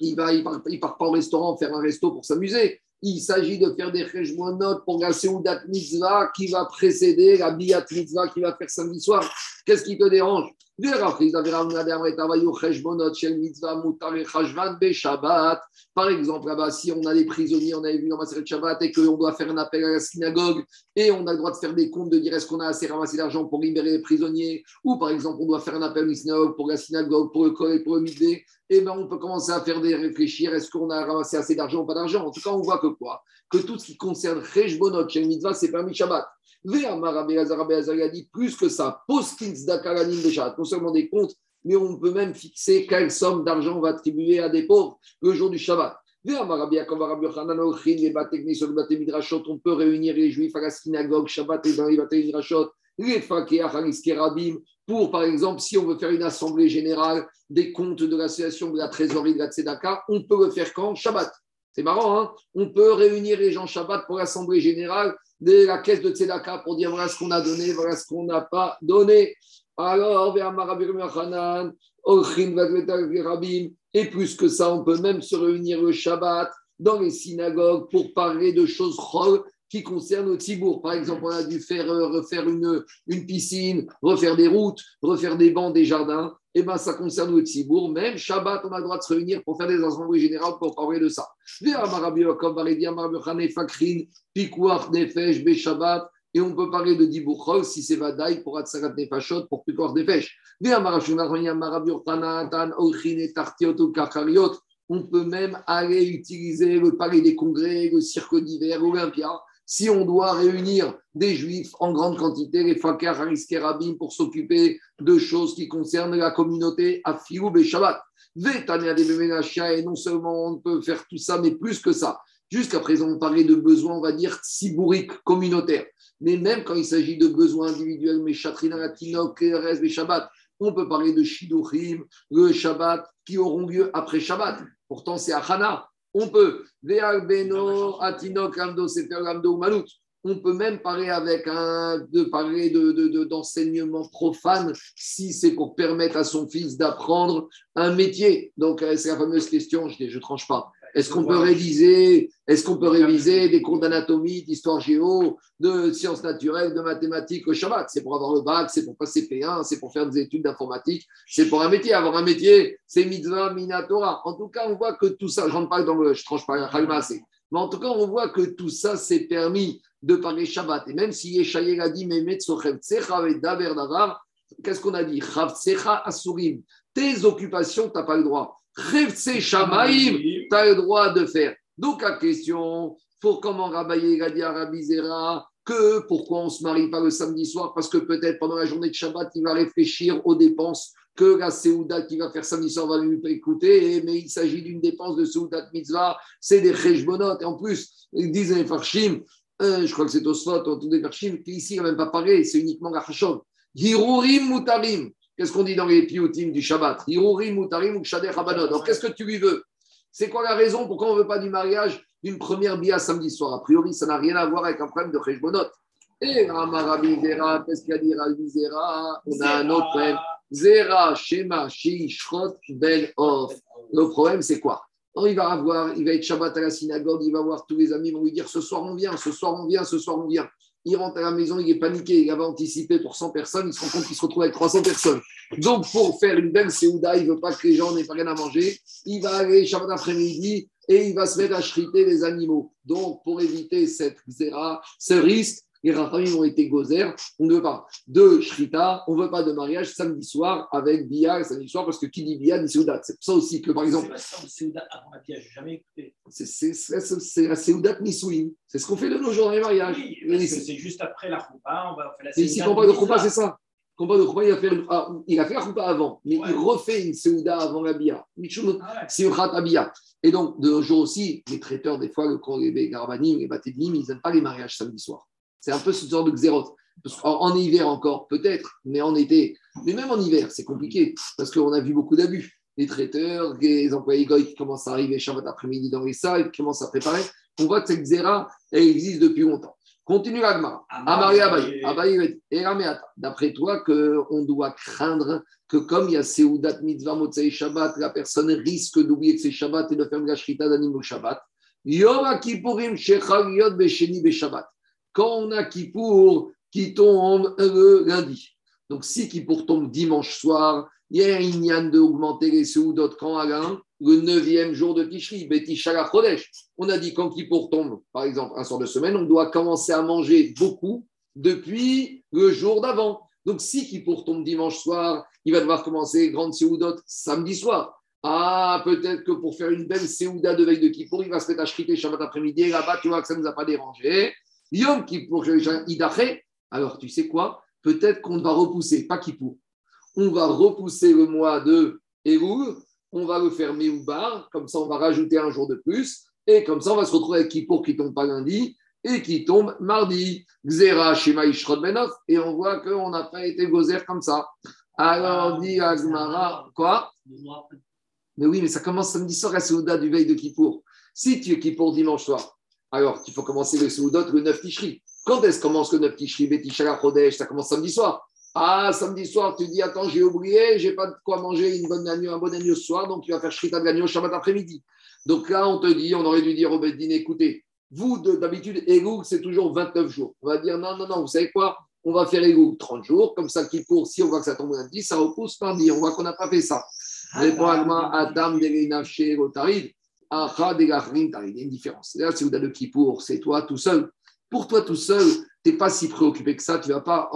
il ne il part, il part pas au restaurant faire un resto pour s'amuser il s'agit de faire des notes pour la Seudat Mitzvah qui va précéder la Biyat Mitzvah qui va faire samedi soir. Qu'est-ce qui te dérange? Par exemple, là-bas, si on a des prisonniers, on avait vu dans ma série de Shabbat, et qu'on doit faire un appel à la synagogue, et on a le droit de faire des comptes, de dire est-ce qu'on a assez ramassé d'argent pour libérer les prisonniers, ou par exemple, on doit faire un appel à la synagogue pour la synagogue, pour le collège, pour le midday, et bien on peut commencer à faire des réfléchir, est-ce qu'on a ramassé assez d'argent ou pas d'argent En tout cas, on voit que quoi Que tout ce qui concerne Rejbonot, chez Mitzvah, c'est permis Shabbat. A dit plus que ça, postins dakaranim de non seulement des comptes, mais on peut même fixer quelle somme d'argent on va attribuer à des pauvres le jour du Shabbat. On peut réunir les juifs à la synagogue, Shabbat et dans les Midrashot, les pour, par exemple, si on veut faire une assemblée générale des comptes de l'association de la trésorerie de la Tzedaka, on peut le faire quand? Shabbat. C'est marrant, hein? On peut réunir les gens Shabbat pour l'assemblée générale de la caisse de Tzedaka pour dire voilà ce qu'on a donné, voilà ce qu'on n'a pas donné. Alors, et plus que ça, on peut même se réunir le Shabbat dans les synagogues pour parler de choses qui concernent le Tibour. Par exemple, on a dû faire, euh, refaire une, une piscine, refaire des routes, refaire des bancs, des jardins. Eh bien, ça concerne le Tibour. Même Shabbat, on a le droit de se réunir pour faire des assemblées générales pour parler de ça. Et on peut parler de Dibuchol si c'est Vadaï pour Atsarat Nefashot, pour Pikuach Nefesh. On peut même aller utiliser le palais des congrès, le cirque d'hiver, Olympia, si on doit réunir des juifs en grande quantité, les fakar rabim pour s'occuper de choses qui concernent la communauté à Fioub et Shabbat. Et non seulement on peut faire tout ça, mais plus que ça. Jusqu'à présent, on parlait de besoins, on va dire, sibouriques, communautaires. Mais même quand il s'agit de besoins individuels, mais chatrina, latinok, reste des Shabbat, on peut parler de Shiduchim, le Shabbat, qui auront lieu après Shabbat. Pourtant, c'est Hana. On peut. Ve'albeno, atinok, ramdo, sefer, ramdo, malout. On peut même parler avec un, de parler de, de- de- d'enseignement profane si c'est pour permettre à son fils d'apprendre un métier. Donc, euh, c'est la fameuse question, je ne tranche pas. Est-ce qu'on peut réviser, est-ce qu'on peut réviser des cours d'anatomie, d'histoire géo, de sciences naturelles, de mathématiques au Shabbat? C'est pour avoir le bac, c'est pour passer P1, c'est pour faire des études d'informatique, c'est pour un métier. Avoir un métier, c'est mitzvah, minatora. En tout cas, on voit que tout ça, je rentre pas dans le, je tranche pas la chalma, c'est- mais en tout cas, on voit que tout ça, c'est permis de parler Shabbat. Et même si Yeshaye a dit, mais Davar, qu'est-ce qu'on a dit? Tes occupations, tu n'as pas le droit. Tse Shamaim, tu as le droit de faire. Donc, la question, pour comment a à Rabbi Zera que pourquoi on se marie pas le samedi soir Parce que peut-être pendant la journée de Shabbat, il va réfléchir aux dépenses que la Seouda qui va faire samedi soir va lui écouter, mais il s'agit d'une dépense de Seouda de Mitzvah, c'est des Cheshbonot. Et en plus, ils disent les Farshim, euh, je crois que c'est Osfot, ou tous des Farshim, qu'ici, il n'a même pas parlé, c'est uniquement la Hashov. Hirurim Mutarim. Qu'est-ce qu'on dit dans les piotim du Shabbat? Alors, qu'est-ce que tu lui veux? C'est quoi la raison? Pourquoi on ne veut pas du mariage d'une première bia samedi soir? A priori, ça n'a rien à voir avec un problème de Cheshbonot. Et Ramarabi Zera, qu'est-ce qu'il a dit On a un autre problème. Zera, Shema, Sheishrot, Ben Off. Le problème, c'est quoi? Il va avoir, il va être Shabbat à la synagogue, il va voir tous les amis, ils vont lui dire ce soir on vient, ce soir on vient, ce soir on vient. Il rentre à la maison, il est paniqué, il avait anticipé pour 100 personnes, il se rend compte qu'il se retrouve avec 300 personnes. Donc pour faire une belle Séouda, il ne veut pas que les gens n'aient pas rien à manger, il va aller Shabbat après-midi et il va se mettre à chriter les animaux. Donc pour éviter cette zéra, ce risque, les rachamim ont été gozer, on ne veut pas de shrita, on ne veut pas de mariage samedi soir avec Bia samedi soir, parce que qui dit Bia dit Séouda. C'est pour ça aussi que par exemple, C'est la Séoudat Nisouin. C'est ce qu'on fait de nos jours dans les mariages. Oui, c'est juste après la choupa, on va faire la mais ici, Séouda combat de Mitzvah. c'est ça. Combat de Koupa, il a fait, ah, il a fait la Koupa avant, mais Ouais. il refait une Séouda avant la Bia. Michoum, Ah Abia. Et donc, de nos jours aussi, les traiteurs, des fois, le, les Garbanim, les Batédim, ils n'aiment pas les mariages samedi soir. C'est un peu ce genre de xérote. En, hiver encore, peut-être, mais en été, mais même en hiver, c'est compliqué, parce qu'on a vu beaucoup d'abus. Les traiteurs, les employés goy qui commencent à arriver Shabbat après-midi dans les salles, qui commencent à préparer. On voit que cette xéra, elle existe depuis longtemps. Continue l'agmara. Amari Abaye, Abaye, et. D'après toi, qu'on doit craindre que comme il y a Seudat Mitzvah Motzei Shabbat, la personne risque d'oublier que c'est Shabbat et de faire de la Shrita d'animaux Shabbat. Yom Kippourim Shechal Yod Besheni Beshabbat. Quand on a Kippour qui tombe le lundi. Donc si Kippour tombe dimanche soir, il y a un Inyan d'augmenter les Seudot quand Alain, le neuvième jour de Tishri, Betishala Chodesh. On a dit quand Kippour tombe, par exemple, un soir de semaine, on doit commencer à manger beaucoup depuis le jour d'avant. Donc, si Kippour tombe dimanche soir, il va devoir commencer grande Seoudot samedi soir. Ah, peut-être que pour faire une belle Seouda de veille de Kippour, il va se mettre à shriter Shabbat après-midi. Là-bas, tu vois que ça ne nous a pas dérangé. Yom Kippour. Alors, tu sais quoi? Peut-être qu'on va repousser, pas Kippour. On va repousser le mois de Elul. On va le faire Meoubar. Comme ça, on va rajouter un jour de plus. Et comme ça, on va se retrouver avec Kippour qui tombe pas lundi et qui tombe mardi. Xera, Shema, Ishrod, Benov. Et on voit qu'on n'a pas été gozer comme ça. Alors, dit Agmara, quoi? Mais oui, mais ça commence samedi soir la Seouda du veille de Kippour. Si tu es Kippour dimanche soir, alors il faut commencer le Seoudot le 9 Tishri. Quand est-ce commence le 9 Tishri? Betishala Chodesh, ça commence samedi soir. Ah, samedi soir, tu dis, attends, j'ai oublié, j'ai pas de quoi manger une bonne agneau, un bon agneau ce soir, donc tu vas faire Shrita de l'agneau Shabbat après-midi. Donc là, on te dit, on aurait dû dire au Beddin, écoutez, vous, de- d'habitude, Egoug, c'est toujours 29 jours. On va dire, non, non, non, vous savez quoi? On va faire Egoug 30 jours, comme ça, Kippour, si on voit que ça tombe lundi, ça repousse mardi. On voit qu'on n'a pas fait ça. Agma, Adam Il y a une différence. Là, c'est Ouda de Kippour, c'est toi tout seul. Pour toi tout seul, tu n'es pas si préoccupé que ça, tu ne vas, pas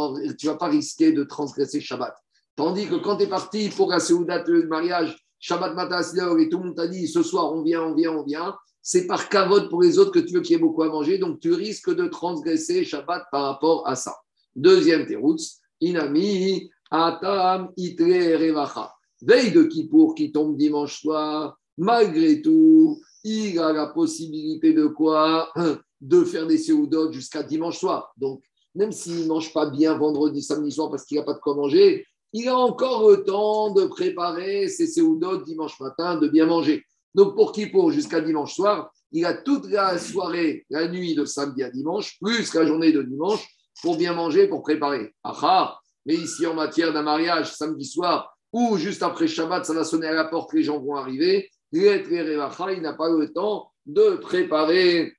vas pas risquer de transgresser Shabbat. Tandis que quand tu es parti pour la Seouda de mariage, Shabbat Matas Leo, et tout le monde t'a dit ce soir on vient, on vient, on vient, c'est par cavote pour les autres que tu veux qu'il y ait beaucoup à manger, donc tu risques de transgresser Shabbat par rapport à ça. Deuxième terouts, Inami, Atam, Itre, Revacha. veille de Kippour qui tombe dimanche soir, malgré tout, il a la possibilité de quoi De faire des séoudotes jusqu'à dimanche soir. Donc, même s'il ne mange pas bien vendredi, samedi soir parce qu'il n'a pas de quoi manger, il a encore le temps de préparer ses séoudotes dimanche matin, de bien manger. Donc, pour Kippour, jusqu'à dimanche soir, il a toute la soirée, la nuit de samedi à dimanche, plus la journée de dimanche, pour bien manger, pour préparer. Ah mais ici, en matière d'un mariage, samedi soir, ou juste après Shabbat, ça va sonner à la porte, les gens vont arriver, il n'a pas le temps de préparer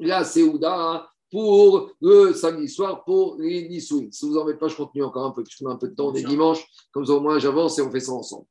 la Seouda pour le samedi soir pour les Nisouïs. Si vous en mettez pas, je continue encore un peu, qu'on a un peu de temps, on est dimanche, comme ça au moins j'avance et on fait ça ensemble.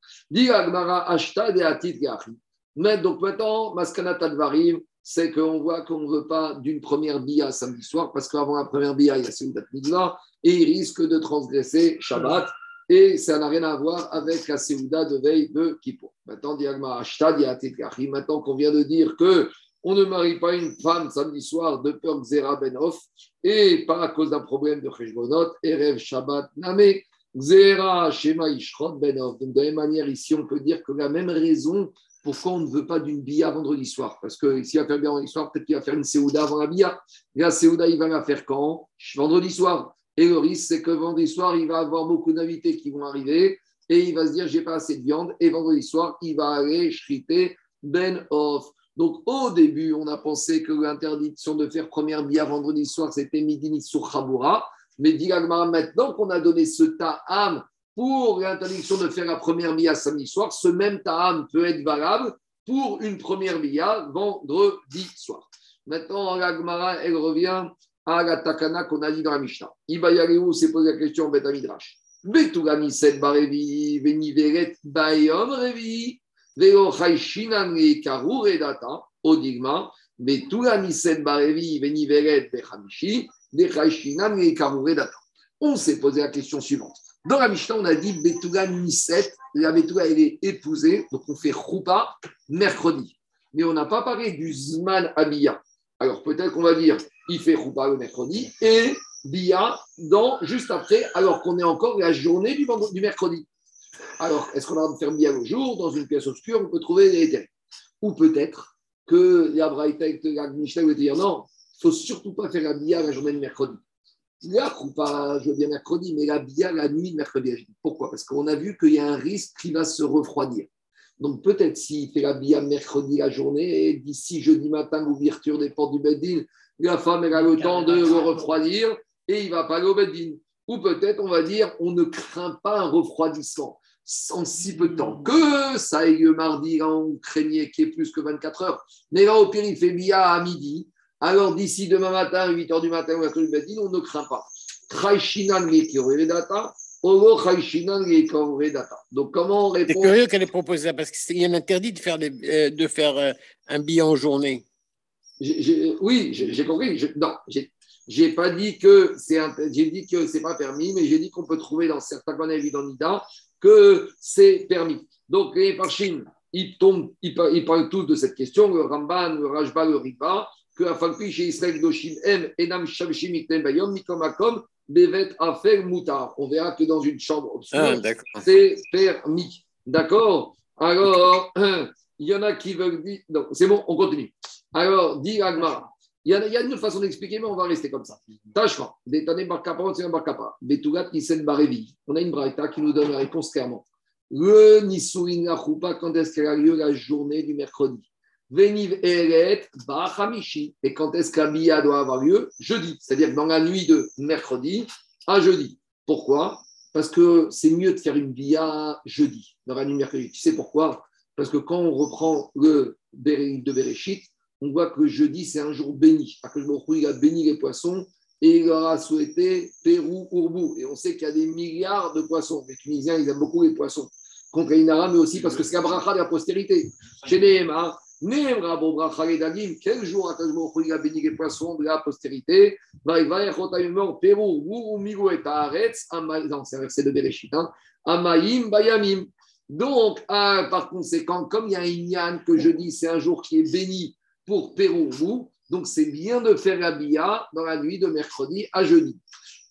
Mais donc maintenant, Maskanat Advarim, c'est qu'on voit qu'on ne veut pas d'une première bia samedi soir, parce qu'avant la première bia, il y a Seudat Mitzvah, et il risque de transgresser Shabbat, et ça n'a rien à voir avec la Seouda de veille de Kippour. Maintenant, maintenant qu'on vient de dire que on ne marie pas une femme samedi soir de peur Xera Benof, et pas à cause d'un problème de Cheshbonot, Erev Shabbat Name, Xera Shema Ishrot Benof. Donc, de la même manière, ici, on peut dire que la même raison pourquoi on ne veut pas d'une bia vendredi soir Parce que s'il va faire bien vendredi soir, peut-être qu'il va faire une séouda avant la bia. La séouda, il va la faire quand? Vendredi soir. Et le risque, c'est que vendredi soir, il va avoir beaucoup d'invités qui vont arriver et il va se dire, j'ai pas assez de viande. Et vendredi soir, il va aller shriter ben off. Donc, au début, on a pensé que l'interdiction de faire première bia vendredi soir, c'était midi sur Khaboura. Mais dit maintenant qu'on a donné ce ta'am pour l'interdiction de faire la première bia samedi soir, ce même ta'am peut être valable pour une première bia vendredi soir. Maintenant, la Gemara, elle revient à la takana qu'on a dit dans la Mishnah. Ibayareu s'est posé la question Bet Midrash. Betugani set barevi veniveret bayom revi veo chayshinan le karure data odigma Betugani set barevi veniveret bechamishi de chayshinan le karure data. On s'est posé la question suivante. Dans la Mishnah, on a dit Betouga Niset, la Betouga, elle est épousée, donc on fait Choupa mercredi. Mais on n'a pas parlé du Zman Abia. Alors peut-être qu'on va dire, il fait Choupa le mercredi et Bia dans, juste après, alors qu'on est encore la journée du, mercredi. Alors, est-ce qu'on va faire Bia le jour, dans une pièce obscure, on peut trouver les terres Ou peut-être que la Braïta la Mishnah va dire non, il ne faut surtout pas faire la Bia la journée du mercredi la pas, je veux dire mercredi, mais la bien la nuit de mercredi. Pourquoi? Parce qu'on a vu qu'il y a un risque qui va se refroidir. Donc peut-être s'il fait la bia mercredi la journée, et d'ici jeudi matin, l'ouverture des portes du Beddin, la femme elle a le temps de le refroidir et il va pas aller au Beddin. Ou peut-être on va dire on ne craint pas un refroidissement en si peu de temps. Que ça ait lieu mardi, on craignait qu'il y ait plus que 24 heures. Mais là, au pire, il fait bia à midi alors d'ici demain matin, 8 h du matin, on ne craint pas. Donc, comment on répond C'est curieux qu'elle ait proposé ça, parce qu'il y a un interdit de faire, euh, de faire euh, un billet en journée. Oui, j'ai compris. non, j'ai pas dit que c'est j'ai dit que c'est pas permis, mais j'ai dit qu'on peut trouver dans certains qu'on a vu dans Nida que c'est permis. Donc les Parchim, ils, tombent, ils, parlent tous de cette question, le Ramban, le Rajba, le Ripa, que Afalpi chez Israël Doshim M, Enam Shavshim Iktem Bayom, Mikomakom, Bevet Afer Moutar. On verra que dans une chambre obscure, ah, c'est permis. D'accord? Alors, il y en a qui veulent dire. Non, c'est bon, on continue. Alors, dit Agmara. Il y, a, il y a une façon d'expliquer, mais on va rester comme ça. Tachma, Détané Barkapa, on tient Barkapa. Betugat Nissen Barevi. On a une braïta qui nous donne la réponse clairement. Le Nisuin la quand est-ce qu'elle a lieu la journée du mercredi? Veniv Eret Bachamishi. Et quand est-ce qu'un bia doit avoir lieu? Jeudi. C'est-à-dire dans la nuit de mercredi à jeudi. Pourquoi? Parce que c'est mieux de faire une bia jeudi, dans la nuit mercredi. Tu sais pourquoi? Parce que quand on reprend le de Bereshit, on voit que jeudi, c'est un jour béni. Il a béni les poissons et il leur a souhaité Pérou, Ourbou. Et on sait qu'il y a des milliards de poissons. Les Tunisiens, ils aiment beaucoup les poissons. Contre Inara, mais aussi parce que c'est la bracha de la postérité. Chez Nehemar, quel jour il a béni les poissons de la postérité? C'est un verset de Bereshit. Hein. Amaim Bayamim. Donc, ah, par conséquent, comme il y a un Inyan que je dis, c'est un jour qui est béni pour Pérou, donc c'est bien de faire la bia dans la nuit de mercredi à jeudi.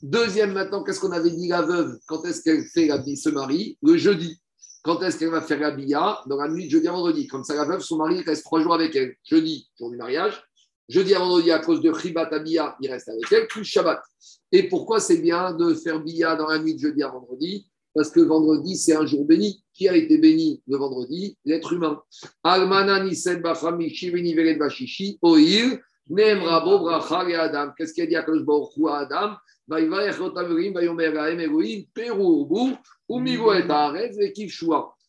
Deuxième, maintenant, qu'est-ce qu'on avait dit la veuve? Quand est-ce qu'elle fait la bia, se marie Le jeudi. Quand est-ce qu'elle va faire la bia? Dans la nuit de jeudi à vendredi. Comme ça, la veuve, son mari reste trois jours avec elle. Jeudi, jour du mariage. Jeudi à vendredi, à cause de Chibat Abia, il reste avec elle, plus Shabbat. Et pourquoi c'est bien de faire bia dans la nuit de jeudi à vendredi? Parce que vendredi, c'est un jour béni. Qui a été béni le vendredi? L'être humain. Qu'est-ce qu'il a dit à à Adam?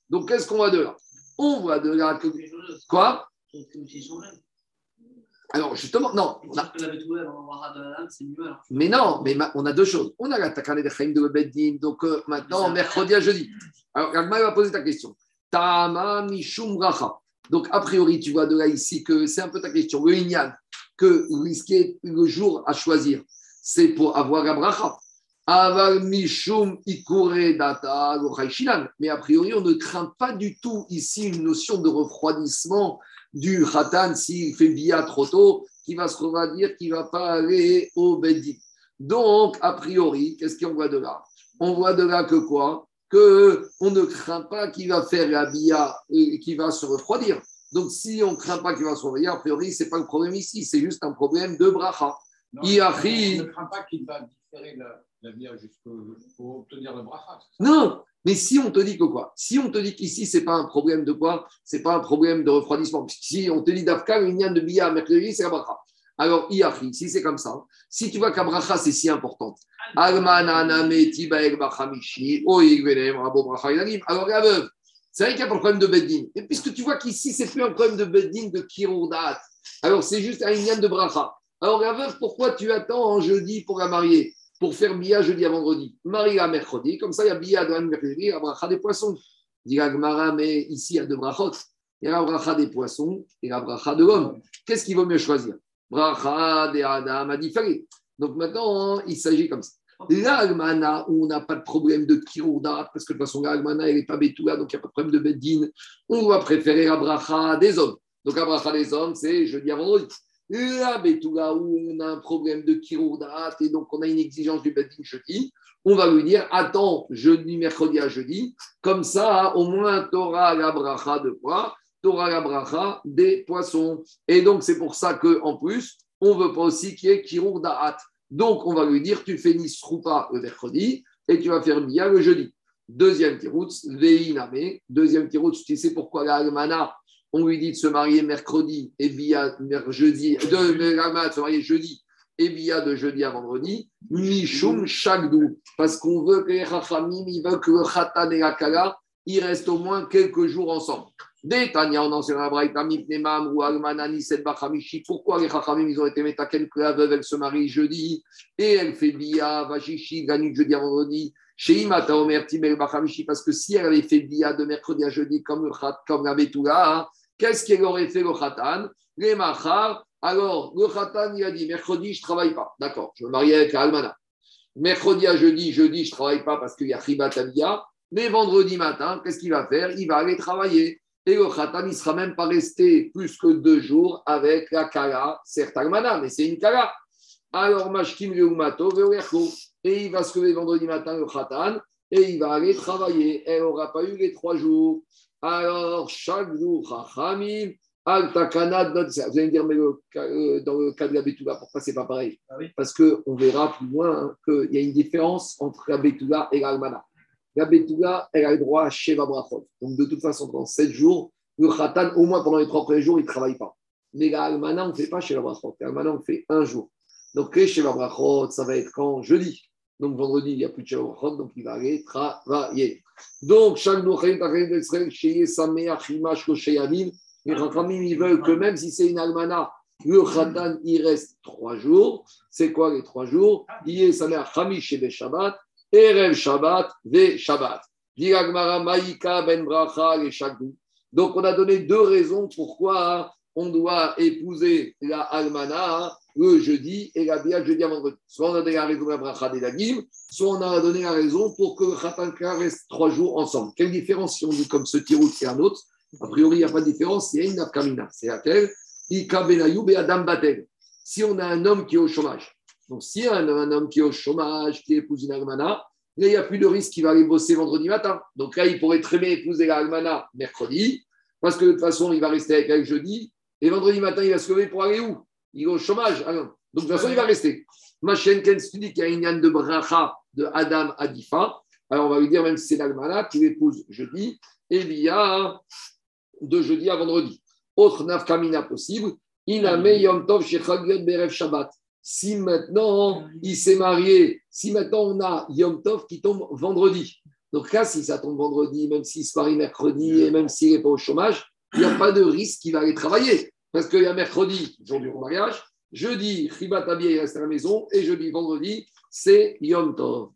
Donc qu'est-ce qu'on voit de là? On voit de là que. Quoi? Alors justement, non. on a- Mais non, mais ma- on a deux choses. On a la Takane de Chaim de Beddin, donc euh, maintenant, mercredi à jeudi. Alors, Agma va poser ta question. Tama Mishum Racha. Donc, a priori, tu vois de là ici que c'est un peu ta question. Le Inyan, que risquer le jour à choisir, c'est pour avoir la bracha. Aval Mishum Ikure Data. Mais a priori, on ne craint pas du tout ici une notion de refroidissement du Khatan s'il fait bia trop tôt, qui va se dire qu'il ne va pas aller au Bedin. Donc, a priori, qu'est-ce qu'on voit de là? On voit de là que quoi? Que on ne craint pas qu'il va faire la bia et qu'il va se refroidir. Donc, si on ne craint pas qu'il va se refroidir, a priori, ce n'est pas le problème ici, c'est juste un problème de bracha. Non. On ne craint pas qu'il va différer la, la jusqu'au pour obtenir le bracha. Non, mais si on te dit que quoi? Si on te dit qu'ici, ce n'est pas un problème de quoi? C'est pas un problème de refroidissement. Si on te dit d'Afka, une de bia mercredi, c'est la bracha. Alors, Iachi, si c'est comme ça, si tu vois qu'à bracha, c'est si importante. Alors, la veuve, c'est vrai qu'il n'y a de problème de beddin. Et puisque tu vois qu'ici, c'est plus un problème de beddin de kirourdat, alors c'est juste un lien de bracha. Alors, la veuve, pourquoi tu attends en jeudi pour la marier? Pour faire bia jeudi à vendredi. Marie à mercredi, comme ça il y a bia de mercredi, la bracha des poissons. Dit la Gemara, mais ici il y a deux brachot. Il y a la bracha des poissons et la bracha de l'homme. Qu'est-ce qu'il vaut mieux choisir? Bracha des Adam a différé. Donc maintenant, il s'agit comme ça. L'Almana, où on n'a pas de problème de kirouda, parce que de toute façon, l'Almana, elle n'est pas bétoula, donc il n'y a pas de problème de beddin, on va préférer la des hommes. Donc la des hommes, c'est jeudi à vendredi. La Betula, où on a un problème de Kirourdat et donc on a une exigence du Bedin jeudi, on va lui dire attends, jeudi, mercredi à jeudi, comme ça, au moins, tu auras la bracha de quoi? Tu auras la bracha des poissons. Et donc, c'est pour ça qu'en plus, on ne veut pas aussi qu'il y ait. Donc, on va lui dire tu fais Nisrupa le mercredi et tu vas faire Bia le jeudi. Deuxième tiroutz, Veiname. Deuxième tiroutz, tu sais pourquoi la Almana on lui dit de se marier mercredi et bia jeudi, de la de se marier jeudi et bia de jeudi à vendredi, mishum shagdou, parce qu'on veut que les rachamim, ils veulent que le khatan et la kala, ils restent au moins quelques jours ensemble. Détania, on enseigne la ou almanani, set bachamishi, pourquoi les rachamim, ils ont été métaken que la veuve, elle se marie jeudi et elle fait bia, vachichi, gagne jeudi à vendredi. Chez Imata Omer Tibel Bachamishi, parce que si elle avait fait bia de mercredi à jeudi comme, le comme la Betula, Qu'est-ce qu'elle aurait fait le khatan? Les machar. Alors, le khatan, il a dit mercredi, je ne travaille pas. D'accord, je me marie avec la Almana. Mercredi à jeudi, jeudi, je ne travaille pas parce qu'il y a Ribat Abia. Mais vendredi matin, qu'est-ce qu'il va faire? Il va aller travailler. Et le khatan, il ne sera même pas resté plus que deux jours avec la Kala, certes Almana, mais c'est une Kala. Alors, Mashkim Reumato, et il va se lever vendredi matin, le khatan, et il va aller travailler. Elle n'aura pas eu les trois jours. Alors, chaque jour, Chachamim, Al-Takana, vous allez me dire, mais le, euh, dans le cas de la Betula, pourquoi c'est pas pareil Ah oui. Parce qu'on verra plus loin hein, qu'il y a une différence entre la Betula et l'Almana. La Betula, elle a le droit à Sheva Brachot. Donc, de toute façon, pendant 7 jours, le Khatan, au moins pendant les trois premiers jours, il ne travaille pas. Mais l'Almana, on ne fait pas Sheva Brachot. L'Almana, on fait un jour. Donc, les Sheva Brachot, ça va être quand Jeudi. Donc, vendredi, il n'y a plus de Sheva Brachot, donc il va aller travailler. Donc, les Rachamim, ils veulent que même si c'est une almana, le Khatan, il reste trois jours. C'est quoi les trois jours? Est Sameach, Hamish et Shabbat, Erev Shabbat, Ve Shabbat. Maïka, Ben Bracha, et. Donc, on a donné deux raisons pourquoi on doit épouser la almana le jeudi et la bia jeudi à vendredi. Soit on a donné la raison de la bracha des soit on a donné la raison pour que le reste trois jours ensemble. Quelle différence si on dit comme ce tirout et un autre? A priori, il n'y a pas de différence, il y a une nafkamina. C'est laquelle? Ika benayou et adam batel. Si on a un homme qui est au chômage, donc si un, un homme qui est au chômage, qui épouse une almana, Là, il n'y a plus de risque qu'il va aller bosser vendredi matin. Donc là, il pourrait très bien épouser la Almana mercredi, parce que de toute façon, il va rester avec elle jeudi. Et vendredi matin, il va se lever pour aller où? Il est au chômage. Ah non. Donc de toute façon, il va rester. Machenken se dit qu'il y a une yann de bracha de Adam Adifa. Alors on va lui dire, même si c'est l'Almana, tu l'épouses jeudi, et il y a de jeudi à vendredi. Autre nafkamina possible, il a Yom Tov Berev Shabbat. Si maintenant il s'est marié, si maintenant on a Yom Tov qui tombe vendredi, donc là, si ça tombe vendredi, même s'il se marie mercredi et même s'il n'est pas au chômage, il n'y a pas de risque qu'il va aller travailler. Parce qu'il y a mercredi, jour du mariage, jeudi, Abia, il reste à la maison, et jeudi, vendredi, c'est Yom Tov.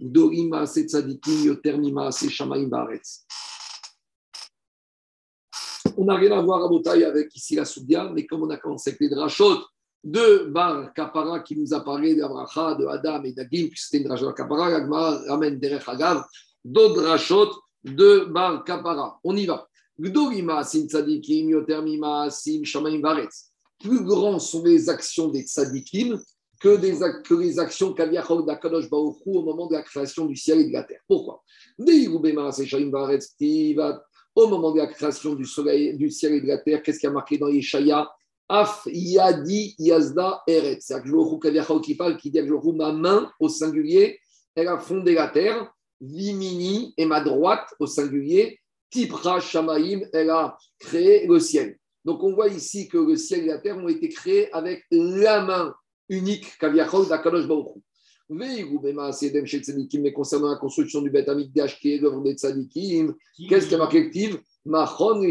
Dorima Baretz. On n'a rien à voir à Botaï avec ici la Soudia, mais comme on a commencé avec les drachot de Bar Kapara qui nous a parlé de Adam et d'Agim, puisque c'était une drachot de Kapara, l'Agma ramène Derech d'autres drachot de Bar Kapara. On y va. Shamaim Baretz. Plus grands sont les actions des tzadikim que, des, que les actions qu'Aviachok d'Akadosh Hu au moment de la création du ciel et de la terre. Pourquoi? Au moment de la création du, ciel et de la terre, qu'est-ce qui a marqué dans Yeshaya? Af Yadi Yazda Eret. C'est-à-dire qui parle, qui dit ma main au singulier, elle a fondé la terre. Vimini et ma droite au singulier. Tipra Shamaim, elle a créé le ciel. Donc on voit ici que le ciel et la terre ont été créés avec la main unique qu'Aviachol d'Akadosh Baruch mais concernant la construction du Beth Amikdash qui est l'œuvre des Tzadikim, qu'est-ce qui a marqué Machon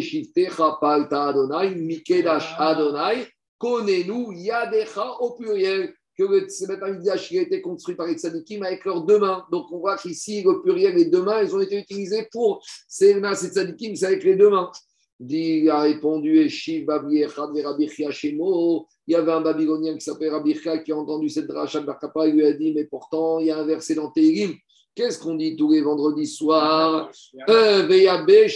Adonai, Mikedash Adonai, Konenu Yadecha au pluriel. Que le Beth Amikdash a été construit par les Tzadikim avec leurs deux mains. Donc on voit qu'ici, le pluriel, les deux mains, ils ont été utilisés pour ces Tzadikim, c'est avec les deux mains. Il a répondu Il y avait un Babylonien qui s'appelait Rabbi qui a entendu cette dracha de Barkapa. Il lui a dit Mais pourtant, il y a un verset dans Tehillim. Qu'est-ce qu'on dit tous les vendredis soirs? Qu'est-ce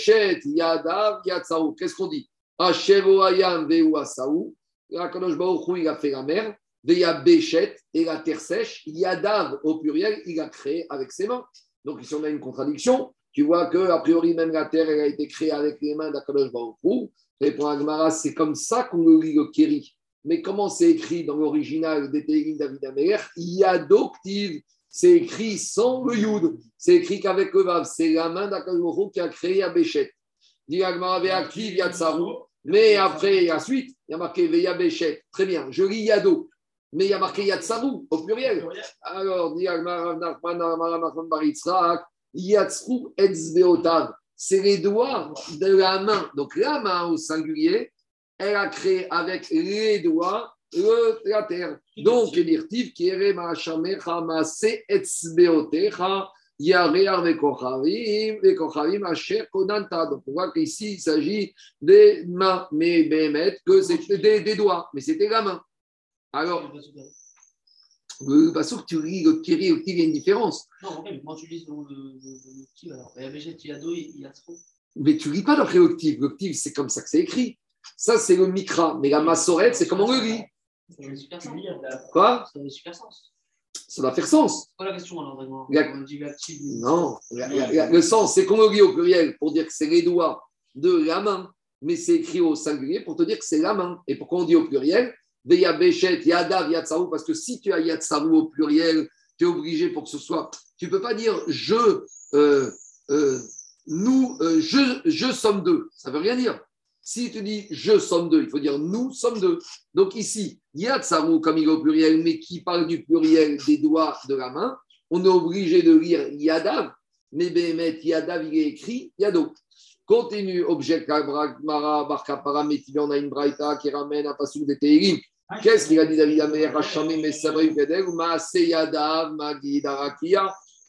qu'on dit? Veu Asaou. Il a fait la mer. Veya Béchet et la terre sèche. Yadav au pluriel, il a créé avec ses mains. Donc ici on a une contradiction. Tu vois que, a priori, même la terre, elle a été créée avec les mains d'Akadosh Baruch Répond Agmara, c'est comme ça qu'on le lit le Kéri. Mais comment c'est écrit dans l'original des Télim David Amer Yadoktiv, c'est écrit sans le Yud. C'est écrit qu'avec le Vav. C'est la main d'Akadosh Baruch qui a créé Abéchet. Dit Agmara, Veaktiv, Yatsaru. Mais après, la suite, il y a marqué Veya Béchet. Très bien, je lis Yado. Mais il y a marqué Yatsaru au pluriel. Alors, Nachman, Baritzrak c'est les doigts de la main. Donc la main au singulier, elle a créé avec les doigts le, la terre. Donc, l'irtif qui est donc, on voit qu'ici, il s'agit des mains, mais que c'est des, des, doigts, mais c'était la main. Alors, le tu lis le Kiri, le il y a une différence. Non, mais quand tu lis le, le, alors, il y a Végét, il y a Do, il y a trop. Mais tu lis pas d'après le Le c'est comme ça que c'est écrit. Ça, c'est le Mikra. Mais la Massorette, c'est comment on le lit. Ça a super sens. Quoi? Ça a super sens. Ça doit faire sens. C'est quoi la question alors vraiment la... Non, la, la, le sens, c'est qu'on le lit au pluriel pour dire que c'est les doigts de la main, mais c'est écrit au singulier pour te dire que c'est la main. Et pourquoi on dit au pluriel? Béchet, Yadav, parce que si tu as Yatsaou au pluriel, tu es obligé pour que ce soit. Tu ne peux pas dire je, euh, euh, nous, euh, je, je sommes deux. Ça ne veut rien dire. Si tu dis je sommes deux, il faut dire nous sommes deux. Donc ici, Yatsaou, comme il est au pluriel, mais qui parle du pluriel des doigts de la main, on est obligé de lire Yadav, mais Bémet, Yadav, il est écrit Yado. Continue, objet Mara, Barka Paramétivé, on a une braïta qui ramène un passage de Teirim. Qu'est-ce qu'il a dit David Amer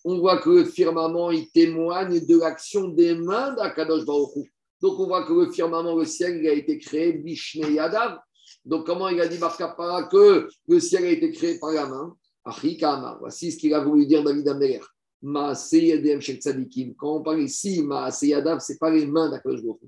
On voit que le firmament, il témoigne de l'action des mains d'Akadosh Baruch Donc on voit que le firmament, le ciel, il a été créé Bishne Yadav. Donc comment il a dit Barkapara que le ciel a été créé par la main? Voici ce qu'il a voulu dire David Amer. Quand on parle ici, Yadav, ce n'est pas les mains d'Akadosh Baruch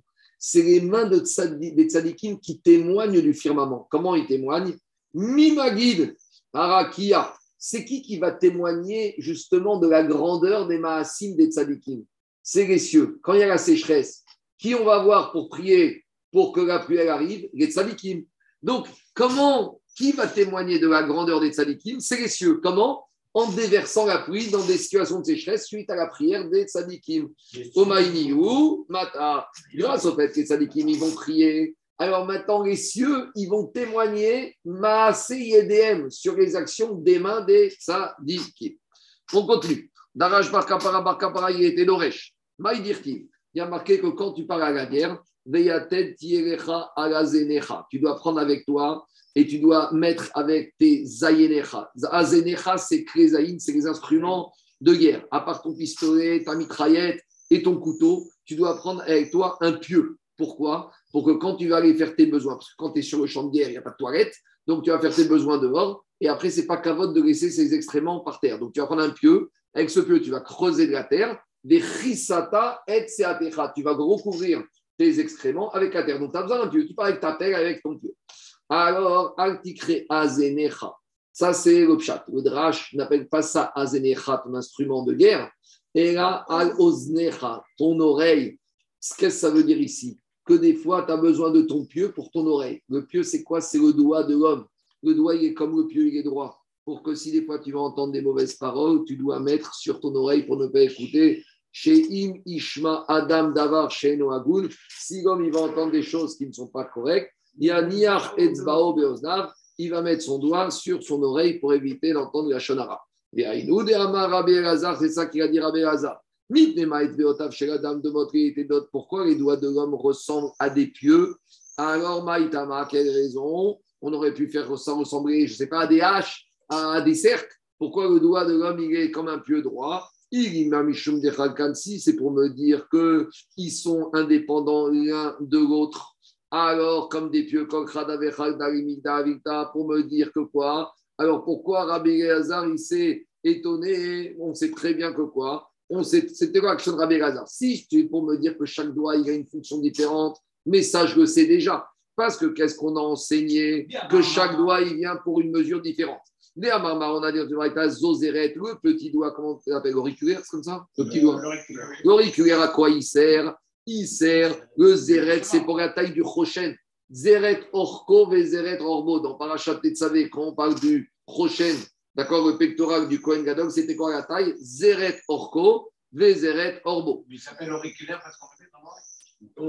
c'est les mains de des tzadikim qui témoignent du firmament. Comment ils témoignent Mimagid, Arakia, c'est qui qui va témoigner justement de la grandeur des Maasim des Tzadikim C'est les cieux. Quand il y a la sécheresse, qui on va voir pour prier pour que la pluie arrive Les Tzadikim. Donc, comment, qui va témoigner de la grandeur des Tzadikim C'est les cieux. Comment En déversant la pluie dans des situations de sécheresse suite à la prière des Tzadikim. Omaïniou, Mata. Grâce au fait que les Tzadikim, ils vont prier. Alors maintenant, les cieux, ils vont témoigner Maase Yedem sur les actions des mains des Tzadikim. On continue. Darash Barkapara Barkapara, il était Doresh. Maïdirki. Il y a marqué que quand tu parles à la guerre. Tu dois prendre avec toi et tu dois mettre avec tes Zayenecha. Azenecha, c'est c'est les instruments de guerre. À part ton pistolet, ta mitraillette et ton couteau, tu dois prendre avec toi un pieu. Pourquoi? Pour que quand tu vas aller faire tes besoins, parce que quand tu es sur le champ de guerre, il n'y a pas de toilette, donc tu vas faire tes besoins dehors, et après, c'est pas cavote de laisser ses excréments par terre. Donc tu vas prendre un pieu, avec ce pieu, tu vas creuser de la terre, des chisata et. Tu vas recouvrir tes excréments avec la terre. Donc tu as besoin d'un pieu, tu pars avec ta terre, avec ton pieu. Alors, altikre azenecha. Ça, c'est le pshat. Le drash n'appelle pas ça azenecha, ton instrument de guerre. Et là, al oznecha, ton oreille. Qu'est-ce que ça veut dire ici Que des fois, tu as besoin de ton pieu pour ton oreille. Le pieu, c'est quoi? C'est le doigt de l'homme. Le doigt, il est comme le pieu, il est droit. Pour que si des fois tu vas entendre des mauvaises paroles, tu dois mettre sur ton oreille pour ne pas écouter. Chez Im Ishma Adam Davar chez Noagoun, si l'homme va entendre des choses qui ne sont pas correctes, il Niach Etzbao Beoznav, il va mettre son doigt sur son oreille pour éviter d'entendre la Shonara. Et Aïnou de Amar Rabbi Elazar, c'est ça qu'il a dit Rabbi Elazar. Pourquoi les doigts de l'homme ressemblent à des pieux? Alors, Maïtama, quelle raison? On aurait pu faire ressembler, je ne sais pas, à des haches, à des cercles. Pourquoi le doigt de l'homme, il est comme un pieu droit? C'est pour me dire qu'ils sont indépendants l'un de l'autre. Alors, comme des pieux, pour me dire que quoi? Alors, pourquoi Rabbi Hazar, il s'est étonné? On sait très bien que quoi? On sait, C'était quoi l'action de Rabbi Hazar Si c'est pour me dire que chaque doigt, il a une fonction différente, mais ça, je le sais déjà. Parce que qu'est-ce qu'on a enseigné? Que chaque doigt, il vient pour une mesure différente. On a dit Zozeret, le petit doigt, comment on l'appelle L'auriculaire, c'est comme ça Le petit doigt. L'auriculaire, à quoi il sert Il sert, le Zeret, c'est pour la taille du Rochen. Zeret Orko, Zeret Orbo. Dans Parachat Tetzavé, quand on parle du Rochen, d'accord, le pectoral du Kohen Gadol, c'était quoi la taille Zeret Orko, Zeret Orbo. Il s'appelle auriculaire parce qu'on fait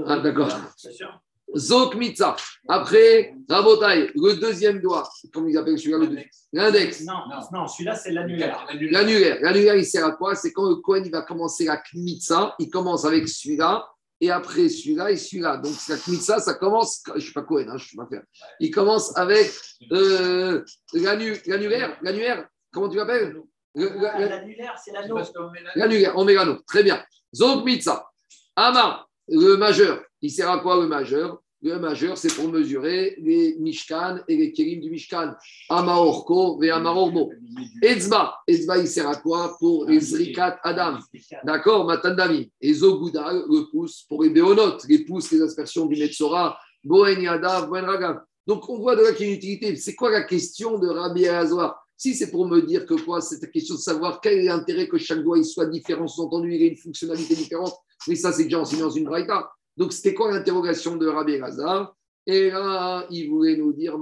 Ah, d'accord. C'est sûr. Zok Mitza. Après, Rabotai, le deuxième doigt, comment ils appellent celui-là L'index. Non, non, non celui-là, c'est l'annulaire. L'annulaire. L'annulaire, il sert à quoi? C'est quand le Kohen il va commencer la Kmitza, il commence avec celui-là, et après celui-là et celui-là. Donc la Kmitza, ça commence, je ne suis pas Kohen, hein, je ne suis pas faire. Il commence avec euh, l'annulaire. L'annulaire, comment tu l'appelles? L'annulaire, c'est l'anneau. L'annulaire, on met l'anneau. Très bien. Zok Mitza. Ama, le majeur. Il sert à quoi le majeur? Le majeur, c'est pour mesurer les Mishkan et les Kérim du Mishkan. Amaorko et Amaorbo. Etzba. Etzba, il sert à quoi Pour les Zrikat Adam? D'accord Matandami. Et Zogouda, le pouce pour les Béonotes, les pouces, les aspersions du Metzora. Boen Yadav. Donc on voit de là qu'il y a une utilité. C'est quoi la question de Rabbi Azwa si c'est pour me dire que quoi, c'est la question de savoir quel est l'intérêt que chaque doigt soit différent, sous-entendu, il a une fonctionnalité différente, mais ça c'est déjà enseigné dans une braïta. Donc, c'était quoi l'interrogation de Rabbi Lazar Et là, il voulait nous dire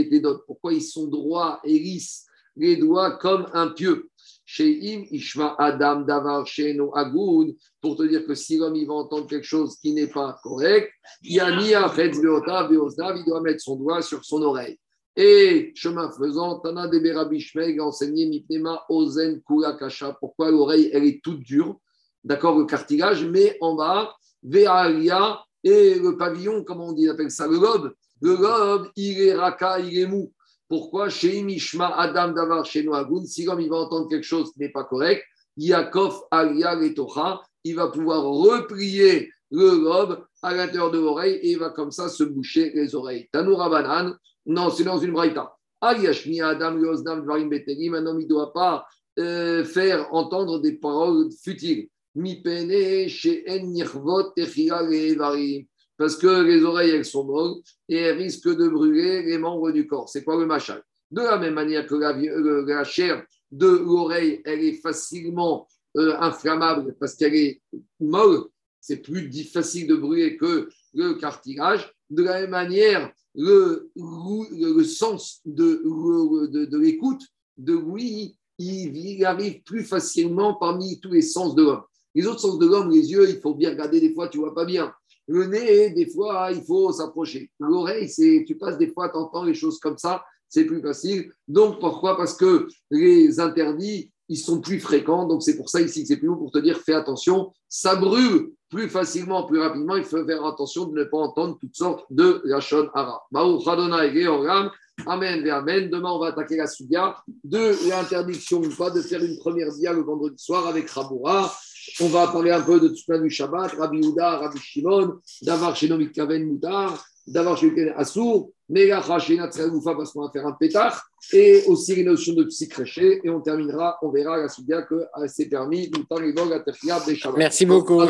étaient d'autres. Pourquoi ils sont droits et lisses, les doigts comme un pieu? Chez Im, Ishma Adam, Davar, Sheno, Agoun, pour te dire que si l'homme va entendre quelque chose qui n'est pas correct, Beosdav, il doit mettre son doigt sur son oreille. Et chemin faisant, Tana de Berabishmeg a enseigné Mitnema Ozen Kula Kasha. Pourquoi l'oreille, elle est toute dure? D'accord, le cartilage, mais en bas, Véalia et le pavillon, comment on dit, appelle ça, le lobe. Le lobe, il est raka, il est mou. Pourquoi? Chez Mishma Adam Davar chez Noagoun, si l'homme il va entendre quelque chose qui n'est pas correct, Yaakov Alia Letocha, il va pouvoir replier le lobe à l'intérieur de l'oreille et il va comme ça se boucher les oreilles. Tanoura Banan, non, c'est dans une braïta. Aliashmi Adam Yoznam Dvarim Betelim, un homme il ne doit pas euh, faire entendre des paroles futiles. Parce que les oreilles, elles sont molles et elles risquent de brûler les membres du corps. C'est quoi le machal? De la même manière que euh, la chair de l'oreille, elle est facilement euh, inflammable parce qu'elle est molle, c'est plus facile de brûler que le cartilage. De la même manière, le, le, sens de, de l'écoute, de l'ouïe, il, il arrive plus facilement parmi tous les sens de l'homme. Les autres sens de l'homme, les yeux, il faut bien regarder, des fois, tu vois pas bien. Le nez, des fois, il faut s'approcher. L'oreille, c'est, tu passes des fois, tu entends les choses comme ça, c'est plus facile. Donc, pourquoi? Parce que les interdits, ils sont plus fréquents. Donc, c'est pour ça ici que c'est plus haut pour te dire, fais attention, ça brûle plus facilement, plus rapidement. Il faut faire attention de ne pas entendre toutes sortes de lachon hara. Amen et Amen. Demain, on va attaquer la sugia de l'interdiction ou pas de faire une première dia le vendredi soir avec Raboura. On va parler un peu de Tzman du Shabbat, Rabbi Houda, Rabbi Shimon, Davar Shenomit Kaven Moutar, Davar Shenomit Assour, Megacha Shenat Goufa parce qu'on va faire un pétard, et aussi les notions de psychréché, et on terminera, on verra la sugia que euh, c'est permis, Moutar, Livog, Atefia, Shabbat. Merci beaucoup.